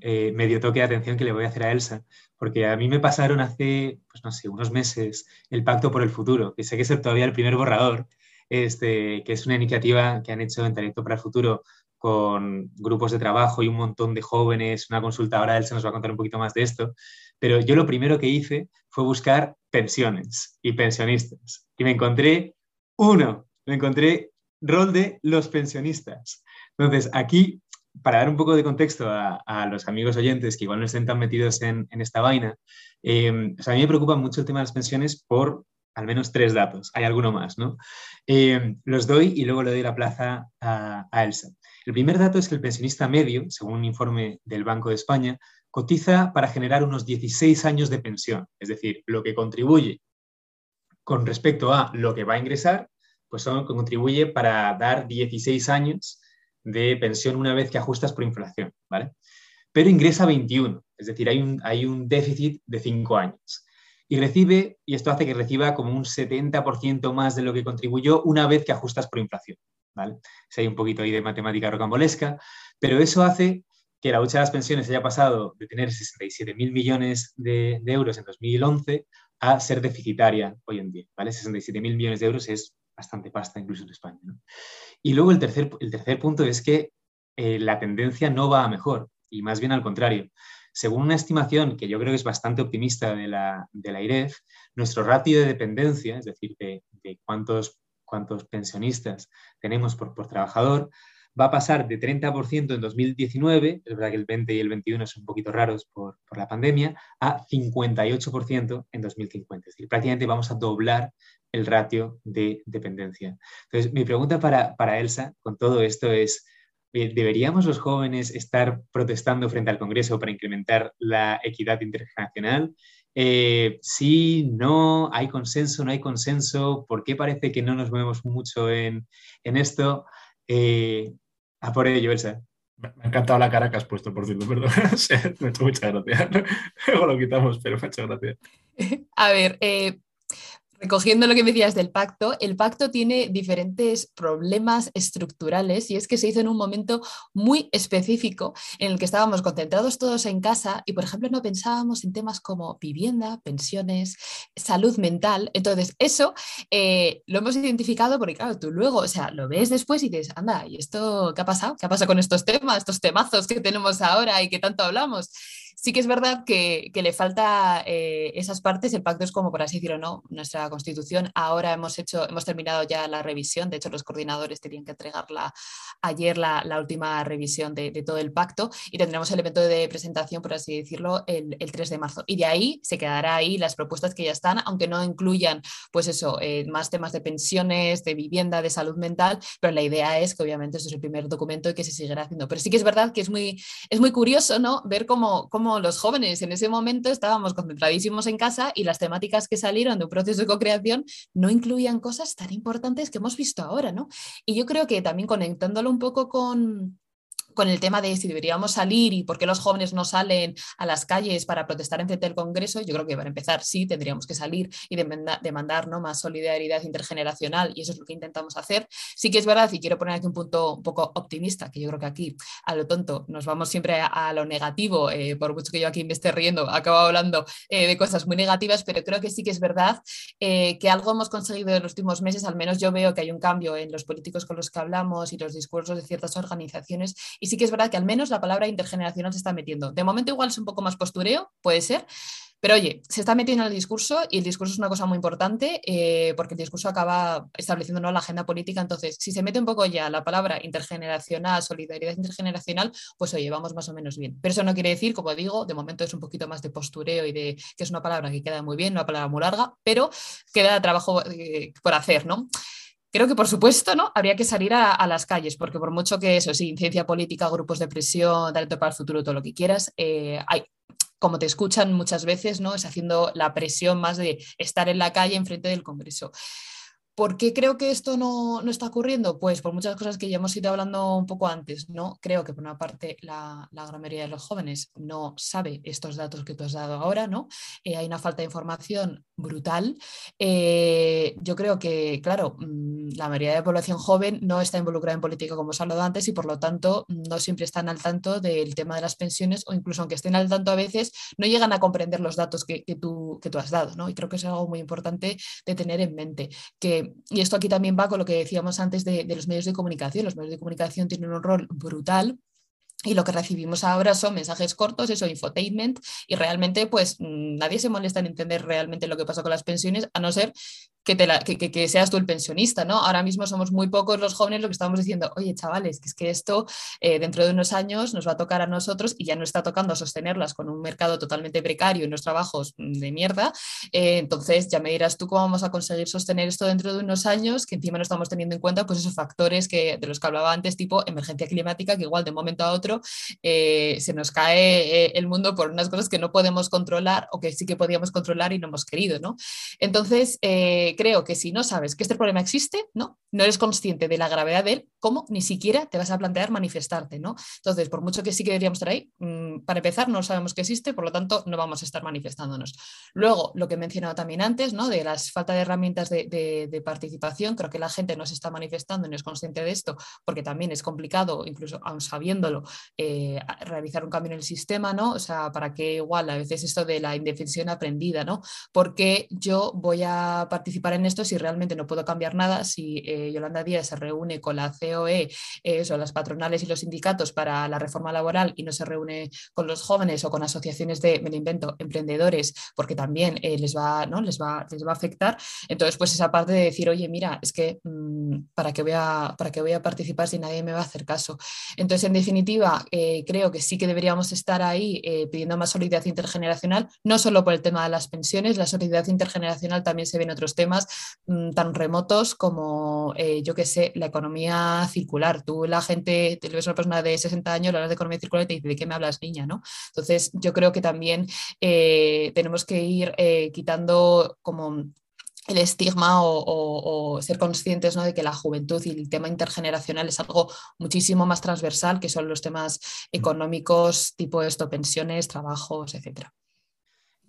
eh, medio toque de atención que le voy a hacer a Elsa, porque a mí me pasaron hace, pues no sé, unos meses el Pacto por el Futuro, que sé que es todavía el primer borrador, este, que es una iniciativa que han hecho en Talento para el Futuro con grupos de trabajo y un montón de jóvenes, una consulta, ahora Elsa nos va a contar un poquito más de esto, pero yo lo primero que hice fue buscar pensiones y pensionistas y me encontré uno, me encontré rol de los pensionistas. Entonces, aquí, para dar un poco de contexto a, los amigos oyentes que igual no estén tan metidos en, esta vaina, eh, a mí me preocupa mucho el tema de las pensiones por al menos tres datos. Hay alguno más, ¿no? Eh, los doy y luego le doy la plaza a, a Elsa. El primer dato es que el pensionista medio, según un informe del Banco de España, cotiza para generar unos 16 años de pensión, es decir, lo que contribuye con respecto a lo que va a ingresar, pues contribuye para dar 16 años de pensión una vez que ajustas por inflación, ¿vale? pero ingresa 21, es decir, hay un, hay un déficit de 5 años. Y recibe, y esto hace que reciba como un 70% más de lo que contribuyó una vez que ajustas por inflación. Si hay un poquito ahí de matemática rocambolesca, pero eso hace que la lucha de las pensiones haya pasado de tener 67.000 millones de, euros en 2011 a ser deficitaria hoy en día. ¿vale? 67.000 millones de euros es bastante pasta incluso en España. Y luego el tercer, el tercer punto es que eh, la tendencia no va a mejor y más bien al contrario. Según una estimación que yo creo que es bastante optimista de la, de la IREF, nuestro ratio de dependencia, es decir, de, cuántos, cuántos pensionistas tenemos por, trabajador, va a pasar de 30% en 2019, es verdad que el 20 y el 21 son un poquito raros por, por, la pandemia, a 58% en 2050. Es decir, prácticamente vamos a doblar el ratio de dependencia. Entonces, mi pregunta para, para Elsa con todo esto es, eh, ¿deberíamos los jóvenes estar protestando frente al Congreso para incrementar la equidad intergeneracional? Eh, sí, no, hay consenso, no hay consenso, ¿por qué parece que no nos movemos mucho en, esto? Eh, a por ello, Elsa.
Me ha encantado la cara que has puesto, por cierto, perdón. me ha hecho mucha gracia. Luego lo quitamos, pero me ha hecho gracia.
A ver, eh, Recogiendo lo que me decías del pacto, el pacto tiene diferentes problemas estructurales y es que se hizo en un momento muy específico en el que estábamos concentrados todos en casa y, por ejemplo, no pensábamos en temas como vivienda, pensiones, salud mental. Entonces, eso eh, lo hemos identificado porque, claro, tú luego, o sea, lo ves después y dices, anda, ¿y esto qué ha pasado? ¿Qué ha pasado con estos temas, estos temazos que tenemos ahora y que tanto hablamos? Sí que es verdad que, le falta eh, esas partes, el pacto es como, por así decirlo, no, nuestra constitución. Ahora hemos hecho, hemos terminado ya la revisión, de hecho los coordinadores tenían que entregarla ayer la, última revisión de, todo el pacto y tendremos el evento de presentación, por así decirlo, el, 3 de marzo. Y de ahí se quedará ahí las propuestas que ya están, aunque no incluyan, pues eso, eh, más temas de pensiones, de vivienda, de salud mental, pero la idea es que obviamente eso es el primer documento y que se seguirá haciendo. Pero sí que es verdad que es muy, es muy curioso, ¿no? Ver cómo, cómo los jóvenes en ese momento estábamos concentradísimos en casa y las temáticas que salieron de un proceso de co-creación no incluían cosas tan importantes que hemos visto ahora, ¿no? Y yo creo que también conectándolo un poco con, con el tema de si deberíamos salir y por qué los jóvenes no salen a las calles para protestar en frente del Congreso, yo creo que para empezar sí tendríamos que salir y demandar ¿no? más solidaridad intergeneracional y eso es lo que intentamos hacer. Sí que es verdad y quiero poner aquí un punto un poco optimista, que yo creo que aquí a lo tonto nos vamos siempre a, lo negativo, eh, por mucho que yo aquí me esté riendo, acabo hablando eh, de cosas muy negativas, pero creo que sí que es verdad eh, que algo hemos conseguido en los últimos meses, al menos yo veo que hay un cambio en los políticos con los que hablamos y los discursos de ciertas organizaciones y sí que es verdad que al menos la palabra intergeneracional se está metiendo. De momento igual es un poco más postureo, puede ser, pero oye, se está metiendo en el discurso y el discurso es una cosa muy importante eh, porque el discurso acaba estableciendo la agenda política. Entonces, si se mete un poco ya la palabra intergeneracional, solidaridad intergeneracional, pues oye, vamos más o menos bien. Pero eso no quiere decir, como digo, de momento es un poquito más de postureo y de que es una palabra que queda muy bien, una palabra muy larga, pero queda trabajo eh, por hacer, ¿no? Creo que, por supuesto, ¿no? habría que salir a, las calles, porque por mucho que eso, sí, ciencia política, grupos de presión, talento para el futuro, todo lo que quieras, eh, hay, como te escuchan muchas veces, ¿no? es haciendo la presión más de estar en la calle enfrente del Congreso. ¿Por qué creo que esto no, está ocurriendo? Pues por muchas cosas que ya hemos ido hablando un poco antes, ¿no? Creo que por una parte la, gran mayoría de los jóvenes no sabe estos datos que tú has dado ahora, ¿no? Eh, hay una falta de información brutal. Eh, yo creo que, claro, mm, la mayoría de la población joven no está involucrada en política como os he hablado antes y por lo tanto no siempre están al tanto del tema de las pensiones o incluso aunque estén al tanto a veces no llegan a comprender los datos que, tú, que tú has dado, ¿no? Y creo que es algo muy importante de tener en mente, que y esto aquí también va con lo que decíamos antes de, de los medios de comunicación. Los medios de comunicación tienen un rol brutal y lo que recibimos ahora son mensajes cortos, eso, infotainment, y realmente pues mm, nadie se molesta en entender realmente lo que pasa con las pensiones, a no ser que, te que, seas tú el pensionista, ¿no? Ahora mismo somos muy pocos los jóvenes lo que estamos diciendo, oye, chavales, que es que esto eh, dentro de unos años nos va a tocar a nosotros y ya no está tocando sostenerlas con un mercado totalmente precario y unos trabajos de mierda. Eh, entonces, ya me dirás tú cómo vamos a conseguir sostener esto dentro de unos años, que encima no estamos teniendo en cuenta pues esos factores que, de los que hablaba antes, tipo emergencia climática, que igual de un momento a otro eh, se nos cae el mundo por unas cosas que no podemos controlar o que sí que podíamos controlar y no hemos querido, ¿no? Entonces, creo que si no sabes que este problema existe, ¿no? No eres consciente de la gravedad de él, ¿cómo? Ni siquiera te vas a plantear manifestarte, ¿no? Entonces, por mucho que sí que deberíamos estar ahí, mm, para empezar, no sabemos que existe, por lo tanto, no vamos a estar manifestándonos. Luego, lo que he mencionado también antes, ¿no? De las falta de herramientas de, participación, creo que la gente no se está manifestando y no es consciente de esto, porque también es complicado, incluso aún sabiéndolo, eh, realizar un cambio en el sistema, ¿no? O sea, para que igual a veces esto de la indefensión aprendida, ¿no? Porque yo voy a participar en esto si realmente no puedo cambiar nada, si eh, Yolanda Díaz se reúne con la COE, eso, las patronales y los sindicatos para la reforma laboral y no se reúne con los jóvenes o con asociaciones de, me lo invento, emprendedores, porque también eh, les, va, ¿no? les, va, les va a afectar. Entonces, pues esa parte de decir, oye, mira, es que mm, ¿para, qué voy a, ¿para qué voy a participar si nadie me va a hacer caso? Entonces, en definitiva, eh, creo que sí que deberíamos estar ahí pidiendo más solidaridad intergeneracional, no solo por el tema de las pensiones, la solidaridad intergeneracional también se ve en otros temas mm, tan remotos como, yo qué sé, la economía circular. Tú, la gente, te ves una persona de 60 años, le hablas de economía circular y te dice, ¿de qué me hablas, niña? ¿no? Entonces, yo creo que también eh, tenemos que ir eh, quitando como el estigma o, ser conscientes ¿no? de que la juventud y el tema intergeneracional es algo muchísimo más transversal que son los temas económicos, tipo esto, pensiones, trabajos, etcétera.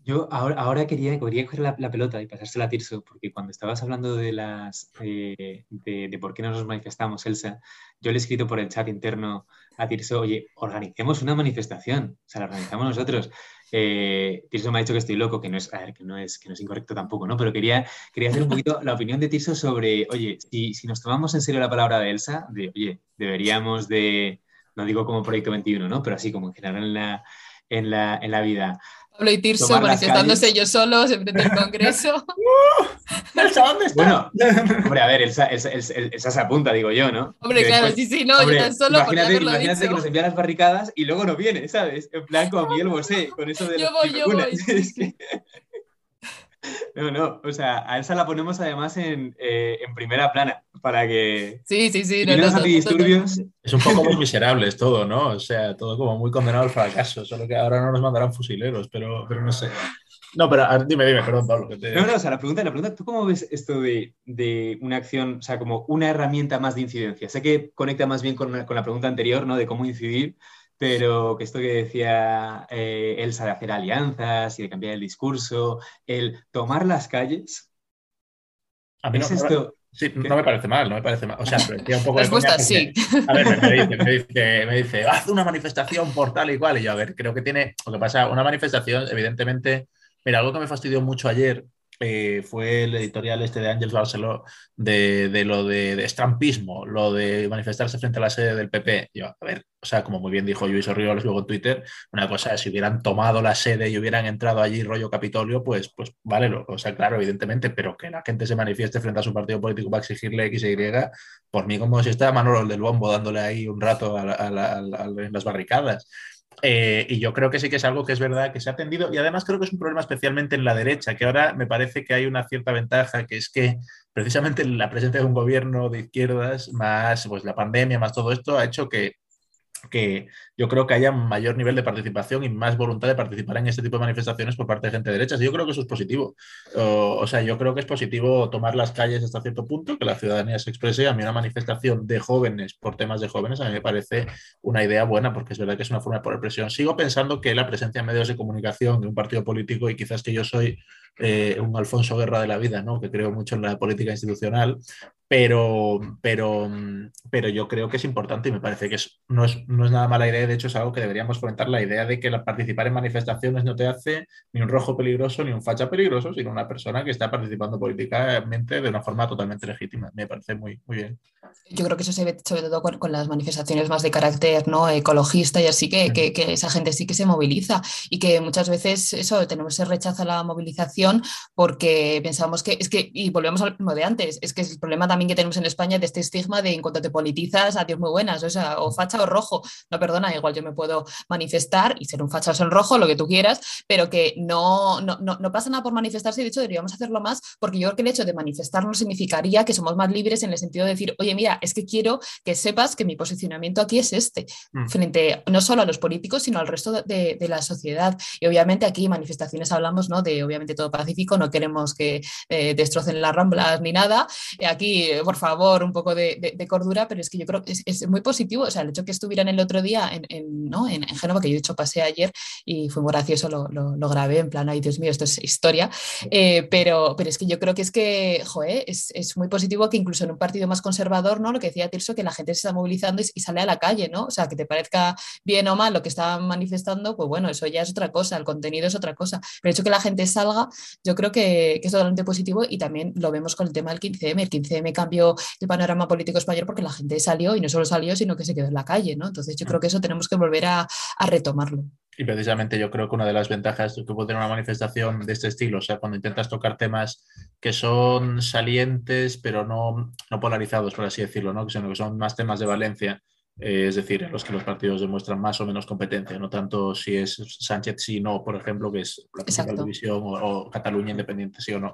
Yo ahora, ahora quería, quería coger la, pelota y pasársela a Tirso, porque cuando estabas hablando de, las, eh, de, por qué no nos manifestamos, Elsa, yo le he escrito por el chat interno a Tirso, oye, organicemos una manifestación, o sea, la organizamos nosotros. Eh, Tirso me ha dicho que estoy loco, que no es, que no es, que no es incorrecto tampoco, ¿no? Pero quería, quería hacer un poquito la opinión de Tirso sobre, oye, si, si nos tomamos en serio la palabra de Elsa, de, oye, deberíamos de, no digo como Proyecto 21, ¿no? Pero así como en general en la, en la, en la vida,
Pablo y Tirso manifestándose ellos solos en frente del Congreso.
Elsa, ¿dónde está?
Bueno, hombre, a ver, Elsa, se apunta, digo yo, ¿no?
Hombre, claro, sí, sí, no, yo tan solo
Imagínate, imagínate que nos envía las barricadas y luego no viene, ¿sabes? En plan como Miguel Bosé, con eso de
Yo voy, yo voy.
No, no, o sea, a Elsa la ponemos además en, eh, en primera plana para que...
Sí, sí, sí.
No, no, antidisturbios.
Es un poco muy miserable todo, ¿no? O sea, todo como muy condenado al fracaso, solo que ahora no nos mandarán fusileros, pero, pero no sé. No, pero dime, dime, perdón, Pablo. Que te...
No, no, o sea, la pregunta, la pregunta, ¿tú cómo ves esto de, de, una acción, o sea, como una herramienta más de incidencia? Sé que conecta más bien con, con la pregunta anterior, ¿no? De cómo incidir, pero que esto que decía eh, Elsa de hacer alianzas y de cambiar el discurso, el tomar las calles.
A mí no, esto? Sí, no me parece mal, no me parece mal. O sea, pero un poco
Respuesta sí.
A ver, me dice, me dice, me dice, haz una manifestación por tal y cual. Y yo, a ver, creo que tiene, lo que pasa, una manifestación, evidentemente, mira, algo que me fastidió mucho ayer eh, fue el editorial este de Ángels Barceló de, lo de, estampismo, lo de manifestarse frente a la sede del PP. Yo, a ver, o sea, como muy bien dijo Luis Orrioles luego en Twitter, una cosa es si hubieran tomado la sede y hubieran entrado allí rollo Capitolio, pues, pues vale, o sea, claro, evidentemente, pero que la gente se manifieste frente a su partido político para exigirle X y por mí como si está Manolo del Bombo dándole ahí un rato en las barricadas. Eh, y yo creo que sí que es algo que es verdad que se ha atendido y además creo que es un problema especialmente en la derecha, que ahora me parece que hay una cierta ventaja, que es que precisamente la presencia de un gobierno de izquierdas, más pues, la pandemia, más todo esto, ha hecho que que yo creo que haya mayor nivel de participación y más voluntad de participar en este tipo de manifestaciones por parte de gente de derechas. Y yo creo que eso es positivo. O, sea, yo creo que es positivo tomar las calles hasta cierto punto, que la ciudadanía se exprese. A mí una manifestación de jóvenes por temas de jóvenes a mí me parece una idea buena porque es verdad que es una forma de poner presión. Sigo pensando que la presencia en medios de comunicación de un partido político y quizás que yo soy eh, un Alfonso Guerra de la vida, ¿no? que creo mucho en la política institucional, pero, pero, pero yo creo que es importante y me parece que no, es, no, es, nada mala idea, de hecho es algo que deberíamos fomentar, la idea de que participar en manifestaciones no te hace ni un rojo peligroso ni un facha peligroso, sino una persona que está participando políticamente de una forma totalmente legítima. Me parece muy, muy bien.
Yo creo que eso se ve sobre todo con, las manifestaciones más de carácter ¿no? ecologista y así que, que, que, esa gente sí que se moviliza y que muchas veces eso tenemos ese rechazo a la movilización porque pensamos que es que, y volvemos al mismo de antes, es que el problema también también que tenemos en España de este estigma de en cuanto te politizas, adiós muy buenas, o sea, o facha o rojo. No, perdona, igual yo me puedo manifestar y ser un facha o ser rojo, lo que tú quieras, pero que no, no, no, pasa nada por manifestarse, de hecho deberíamos hacerlo más, porque yo creo que el hecho de manifestarnos significaría que somos más libres en el sentido de decir, oye, mira, es que quiero que sepas que mi posicionamiento aquí es este, mm. frente no solo a los políticos, sino al resto de, de, la sociedad. Y obviamente aquí manifestaciones hablamos, ¿no? De obviamente todo pacífico, no queremos que eh, destrocen las ramblas ni nada. Eh, aquí, por favor, un poco de, de, cordura, pero es que yo creo que es, es, muy positivo, o sea, el hecho que estuvieran el otro día en, en ¿no? en, en Génova, que yo de hecho pasé ayer y fue muy gracioso, lo, lo, lo grabé en plan, ay Dios mío, esto es historia, eh, pero, pero es que yo creo que es que, joder, es, es, muy positivo que incluso en un partido más conservador, ¿no? Lo que decía Tirso, que la gente se está movilizando y, y sale a la calle, ¿no? O sea, que te parezca bien o mal lo que estaban manifestando, pues bueno, eso ya es otra cosa, el contenido es otra cosa. Pero el hecho que la gente salga, yo creo que, que, es totalmente positivo y también lo vemos con el tema del 15M. El 15M cambió el panorama político español porque la gente salió y no solo salió, sino que se quedó en la calle, ¿no? Entonces yo creo que eso tenemos que volver a, a retomarlo.
Y precisamente yo creo que una de las ventajas que puede tener una manifestación de este estilo, o sea, cuando intentas tocar temas que son salientes, pero no, no polarizados, por así decirlo, ¿no? sino que son más temas de Valencia, eh, es decir, en los que los partidos demuestran más o menos competencia, no tanto si es Sánchez sí o no, por ejemplo, que es la división, o, o, Cataluña independiente sí o no,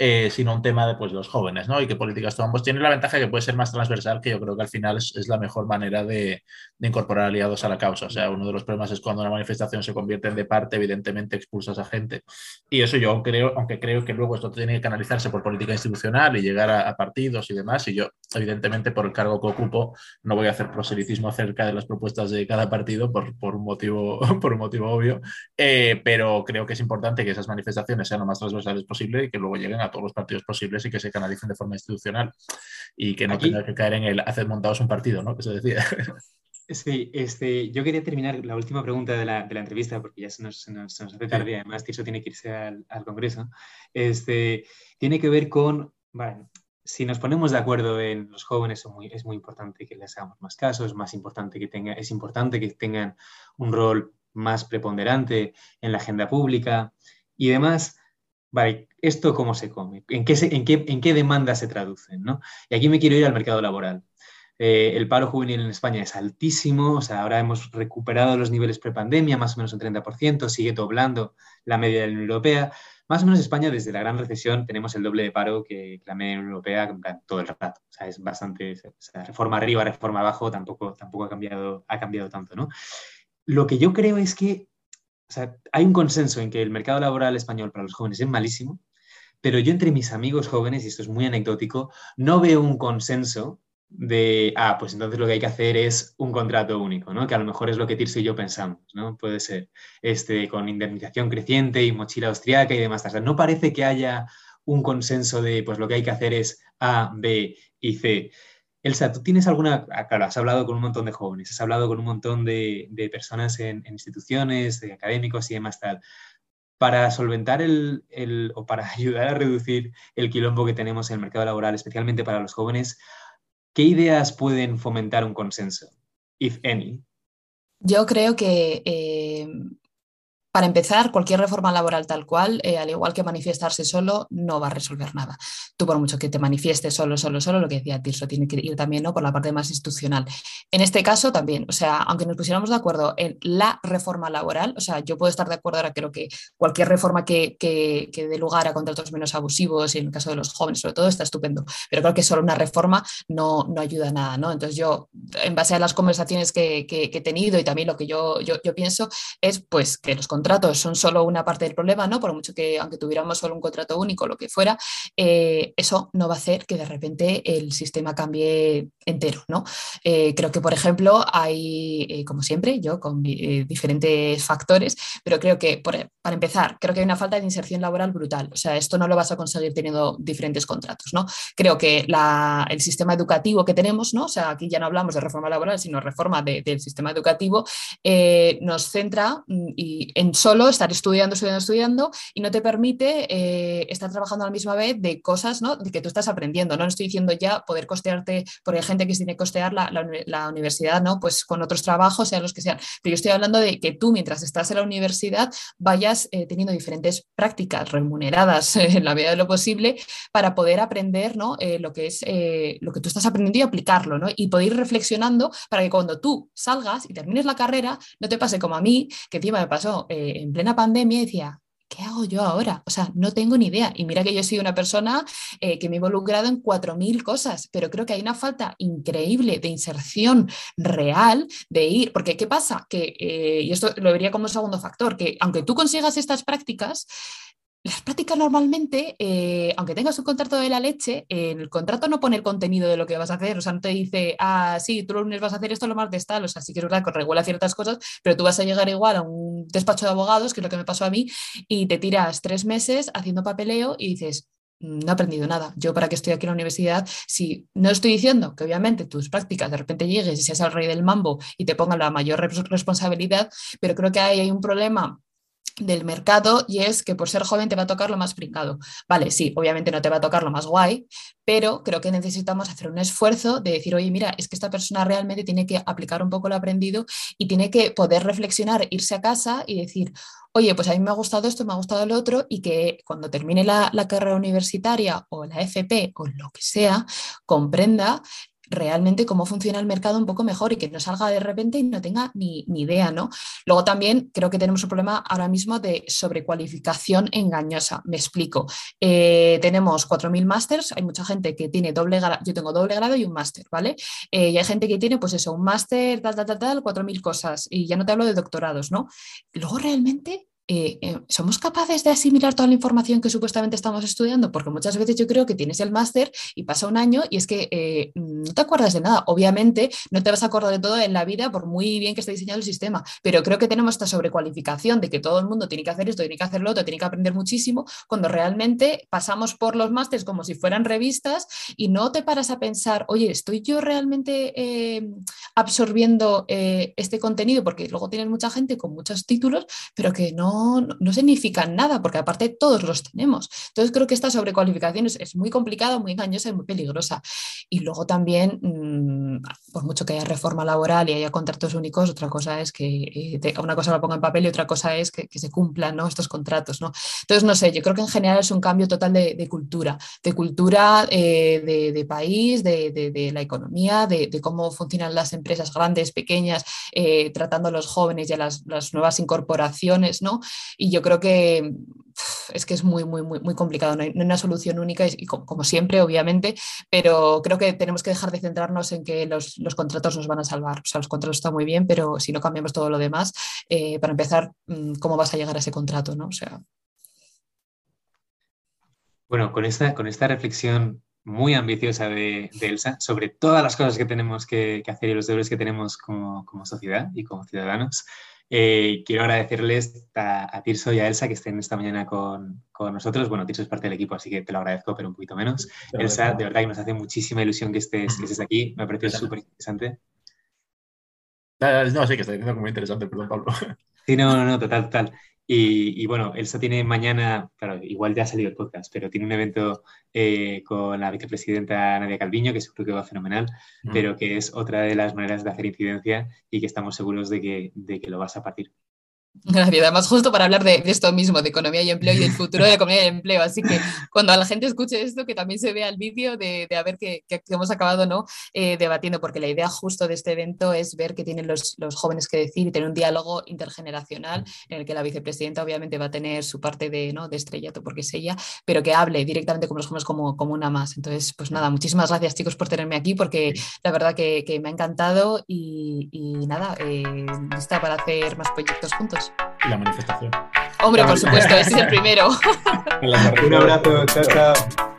eh, sino un tema de pues, los jóvenes, ¿no? Y qué políticas tomamos. Tiene la ventaja que puede ser más transversal, que yo creo que al final es, es la mejor manera de, de, incorporar aliados a la causa. O sea, uno de los problemas es cuando una manifestación se convierte en de parte, evidentemente expulsas a gente. Y eso yo creo, aunque creo que luego esto tiene que canalizarse por política institucional y llegar a, a partidos y demás, y yo, evidentemente, por el cargo que ocupo, no voy a hacer proselitismo acerca de las propuestas de cada partido por, por, un, motivo, por un motivo obvio, eh, pero creo que es importante que esas manifestaciones sean lo más transversales posible y que luego lleguen a todos los partidos posibles y que se canalicen de forma institucional y que no Aquí, tenga que caer en el hacer montados un partido, ¿no? Que se decía.
Sí, este, yo quería terminar la última pregunta de la, de la entrevista, porque ya se nos, se nos, se nos hace tarde, además Tirso tiene que irse al, al, Congreso. Este, tiene que ver con, bueno, si nos ponemos de acuerdo en los jóvenes, muy, es muy importante que les hagamos más caso, es, más importante que tenga, es importante que tengan un rol más preponderante en la agenda pública y demás. Vale, ¿esto cómo se come? ¿En qué, se, en qué, en qué demandas se traducen? ¿no? Y aquí me quiero ir al mercado laboral. Eh, el paro juvenil en España es altísimo, o sea, ahora hemos recuperado los niveles prepandemia, más o menos un 30%, sigue doblando la media de la Unión Europea. Más o menos España, desde la gran recesión, tenemos el doble de paro que la media de la Unión Europea todo el rato. O sea, es bastante, o sea, reforma arriba, reforma abajo, tampoco, tampoco ha, cambiado, ha cambiado tanto, ¿no? Lo que yo creo es que hay un consenso en que el mercado laboral español para los jóvenes es malísimo, pero yo entre mis amigos jóvenes, y esto es muy anecdótico, no veo un consenso de, ah, pues entonces lo que hay que hacer es un contrato único, ¿no? Que a lo mejor es lo que Tirso y yo pensamos, ¿no? Puede ser, este, con indemnización creciente y mochila austriaca y demás. O no parece que haya un consenso de, pues lo que hay que hacer es A, B y C. Elsa, ¿tú tienes alguna, ah, claro, has hablado con un montón de jóvenes, has hablado con un montón de, personas en, en, instituciones, de académicos y demás tal, para solventar el, el, o para ayudar a reducir el quilombo que tenemos en el mercado laboral, especialmente para los jóvenes, ¿qué ideas pueden fomentar un consenso, if any?
Yo creo que eh, para empezar, cualquier reforma laboral tal cual, eh, al igual que manifestarse solo, no va a resolver nada. Tú, por mucho que te manifiestes solo, solo, solo, lo que decía Tirso, tiene que ir también ¿no? por la parte más institucional. En este caso también, o sea, aunque nos pusiéramos de acuerdo en la reforma laboral, o sea, yo puedo estar de acuerdo ahora, creo que cualquier reforma que, que, que dé lugar a contratos menos abusivos, y en el caso de los jóvenes sobre todo, está estupendo, pero creo que solo una reforma no, no ayuda a nada, ¿no? Entonces yo, en base a las conversaciones que, que, he tenido y también lo que yo, yo, yo pienso, es pues que los contratos son solo una parte del problema, ¿no? Por mucho que aunque tuviéramos solo un contrato único, lo que fuera, eh, eso no va a hacer que de repente el sistema cambie entero, ¿no? Eh, creo que, por ejemplo, hay, eh, como siempre, yo con diferentes factores, pero creo que, por, para empezar, creo que hay una falta de inserción laboral brutal. O sea, esto no lo vas a conseguir teniendo diferentes contratos, ¿no? Creo que el sistema educativo que tenemos, ¿no? O sea, aquí ya no hablamos de reforma laboral, sino reforma de, del sistema educativo, nos centra mm, y en solo estar estudiando, estudiando, estudiando y no te permite eh, estar trabajando a la misma vez de cosas ¿no? de que tú estás aprendiendo. No, estoy diciendo ya poder costearte, porque hay gente que se tiene que costear la, la, universidad ¿no? pues con otros trabajos, sean los que sean. Pero yo estoy hablando de que tú, mientras estás en la universidad, vayas eh, teniendo diferentes prácticas remuneradas en la medida de lo posible para poder aprender ¿no? Eh, lo que es lo que tú estás aprendiendo y aplicarlo, ¿no? Y poder ir reflexionando para que cuando tú salgas y termines la carrera, no te pase como a mí, que encima me pasó en plena pandemia y decía, ¿qué hago yo ahora? O sea, no tengo ni idea. Y mira que yo soy una persona eh, que me he involucrado en 4.000 cosas, pero creo que hay una falta increíble de inserción real de ir, porque ¿qué pasa? Que, eh, y esto lo vería como segundo factor, que aunque tú consigas estas prácticas, las prácticas normalmente, eh, aunque tengas un contrato de la leche, el contrato no pone el contenido de lo que vas a hacer, o sea, no te dice, ah, sí, tú los lunes vas a hacer esto, lo de tal, o sea, sí que es verdad que regula ciertas cosas, pero tú vas a llegar igual a un despacho de abogados, que es lo que me pasó a mí, y te tiras tres meses haciendo papeleo y dices, mm, no he aprendido nada. Yo para qué estoy aquí en la universidad, si no estoy diciendo que obviamente tus prácticas de repente llegues y seas el rey del mambo y te pongan la mayor responsabilidad, pero creo que ahí hay un problema del mercado y es que por ser joven te va a tocar lo más brincado. Vale, sí, obviamente no te va a tocar lo más guay, pero creo que necesitamos hacer un esfuerzo de decir, oye, mira, es que esta persona realmente tiene que aplicar un poco lo aprendido y tiene que poder reflexionar, irse a casa y decir, oye, pues a mí me ha gustado esto, me ha gustado lo otro y que cuando termine la, la carrera universitaria o la FP o lo que sea, comprenda realmente cómo funciona el mercado un poco mejor y que no salga de repente y no tenga ni, idea, ¿no? Luego también creo que tenemos un problema ahora mismo de sobrecualificación engañosa. Me explico. Eh, tenemos 4.000 másters, hay mucha gente que tiene doble grado, yo tengo doble grado y un máster, ¿vale? Eh, y hay gente que tiene, pues eso, un máster, tal, tal, tal, tal, 4.000 cosas. Y ya no te hablo de doctorados, ¿no? Luego realmente eh, eh, ¿somos capaces de asimilar toda la información que supuestamente estamos estudiando? Porque muchas veces yo creo que tienes el máster y pasa un año y es que eh, no te acuerdas de nada. Obviamente no te vas a acordar de todo en la vida por muy bien que esté diseñado el sistema, pero creo que tenemos esta sobrecualificación de que todo el mundo tiene que hacer esto, tiene que hacer lo otro, tiene que aprender muchísimo, cuando realmente pasamos por los másters como si fueran revistas y no te paras a pensar, oye, ¿estoy yo realmente absorbiendo este contenido? Porque luego tienes mucha gente con muchos títulos, pero que no no, significan nada, porque aparte todos los tenemos. Entonces creo que esta sobrecualificación es, muy complicada, muy engañosa y muy peligrosa. Y luego también, mm, por mucho que haya reforma laboral y haya contratos únicos, otra cosa es que eh, una cosa lo ponga en papel y otra cosa es que, se cumplan ¿no? estos contratos. ¿no? Entonces, no sé, yo creo que en general es un cambio total de, cultura, de cultura eh, de, país, de, la economía, de, cómo funcionan las empresas grandes, pequeñas, eh, tratando a los jóvenes y a las, las nuevas incorporaciones, ¿no? Y yo creo que es que es muy, muy, muy, complicado. No hay, una solución única y, como, siempre, obviamente, pero creo que tenemos que dejar de centrarnos en que los, contratos nos van a salvar. O sea, los contratos están muy bien, pero si no cambiamos todo lo demás, eh, para empezar, mm, ¿cómo vas a llegar a ese contrato? ¿no? O sea...
Bueno, con esta, con esta reflexión muy ambiciosa de, Elsa sobre todas las cosas que tenemos que, hacer y los deberes que tenemos como, como sociedad y como ciudadanos. Eh, quiero agradecerles a, Tirso y a Elsa que estén esta mañana con, nosotros. Bueno, Tirso es parte del equipo, así que te lo agradezco, pero un poquito menos. Elsa, de verdad que nos hace muchísima ilusión que estés, que estés aquí. Me ha parecido súper interesante.
No, sí, que está diciendo muy interesante, perdón, Pablo.
Sí, no, no, no, total, total. Y, bueno, Elsa tiene mañana, claro, igual ya ha salido el podcast, pero tiene un evento eh, con la vicepresidenta Nadia Calviño, que seguro que va fenomenal, pero que es otra de las maneras de hacer incidencia y que estamos seguros de que, de que lo vas a partir.
Gracias. Además, justo para hablar de, esto mismo, de economía y empleo y del futuro de la economía y empleo. Así que cuando la gente escuche esto, que también se vea el vídeo de, de, a ver qué, hemos acabado ¿no? Eh, debatiendo, porque la idea justo de este evento es ver qué tienen los, los, jóvenes que decir y tener un diálogo intergeneracional en el que la vicepresidenta obviamente va a tener su parte de, ¿no? de estrellato, porque es ella, pero que hable directamente con los jóvenes como, como una más. Entonces, pues nada, muchísimas gracias chicos por tenerme aquí, porque la verdad que, que me ha encantado y, y nada, eh, lista para hacer más proyectos juntos.
Y la manifestación.
Hombre, por supuesto, ese es el primero.
Un abrazo, chao, chao.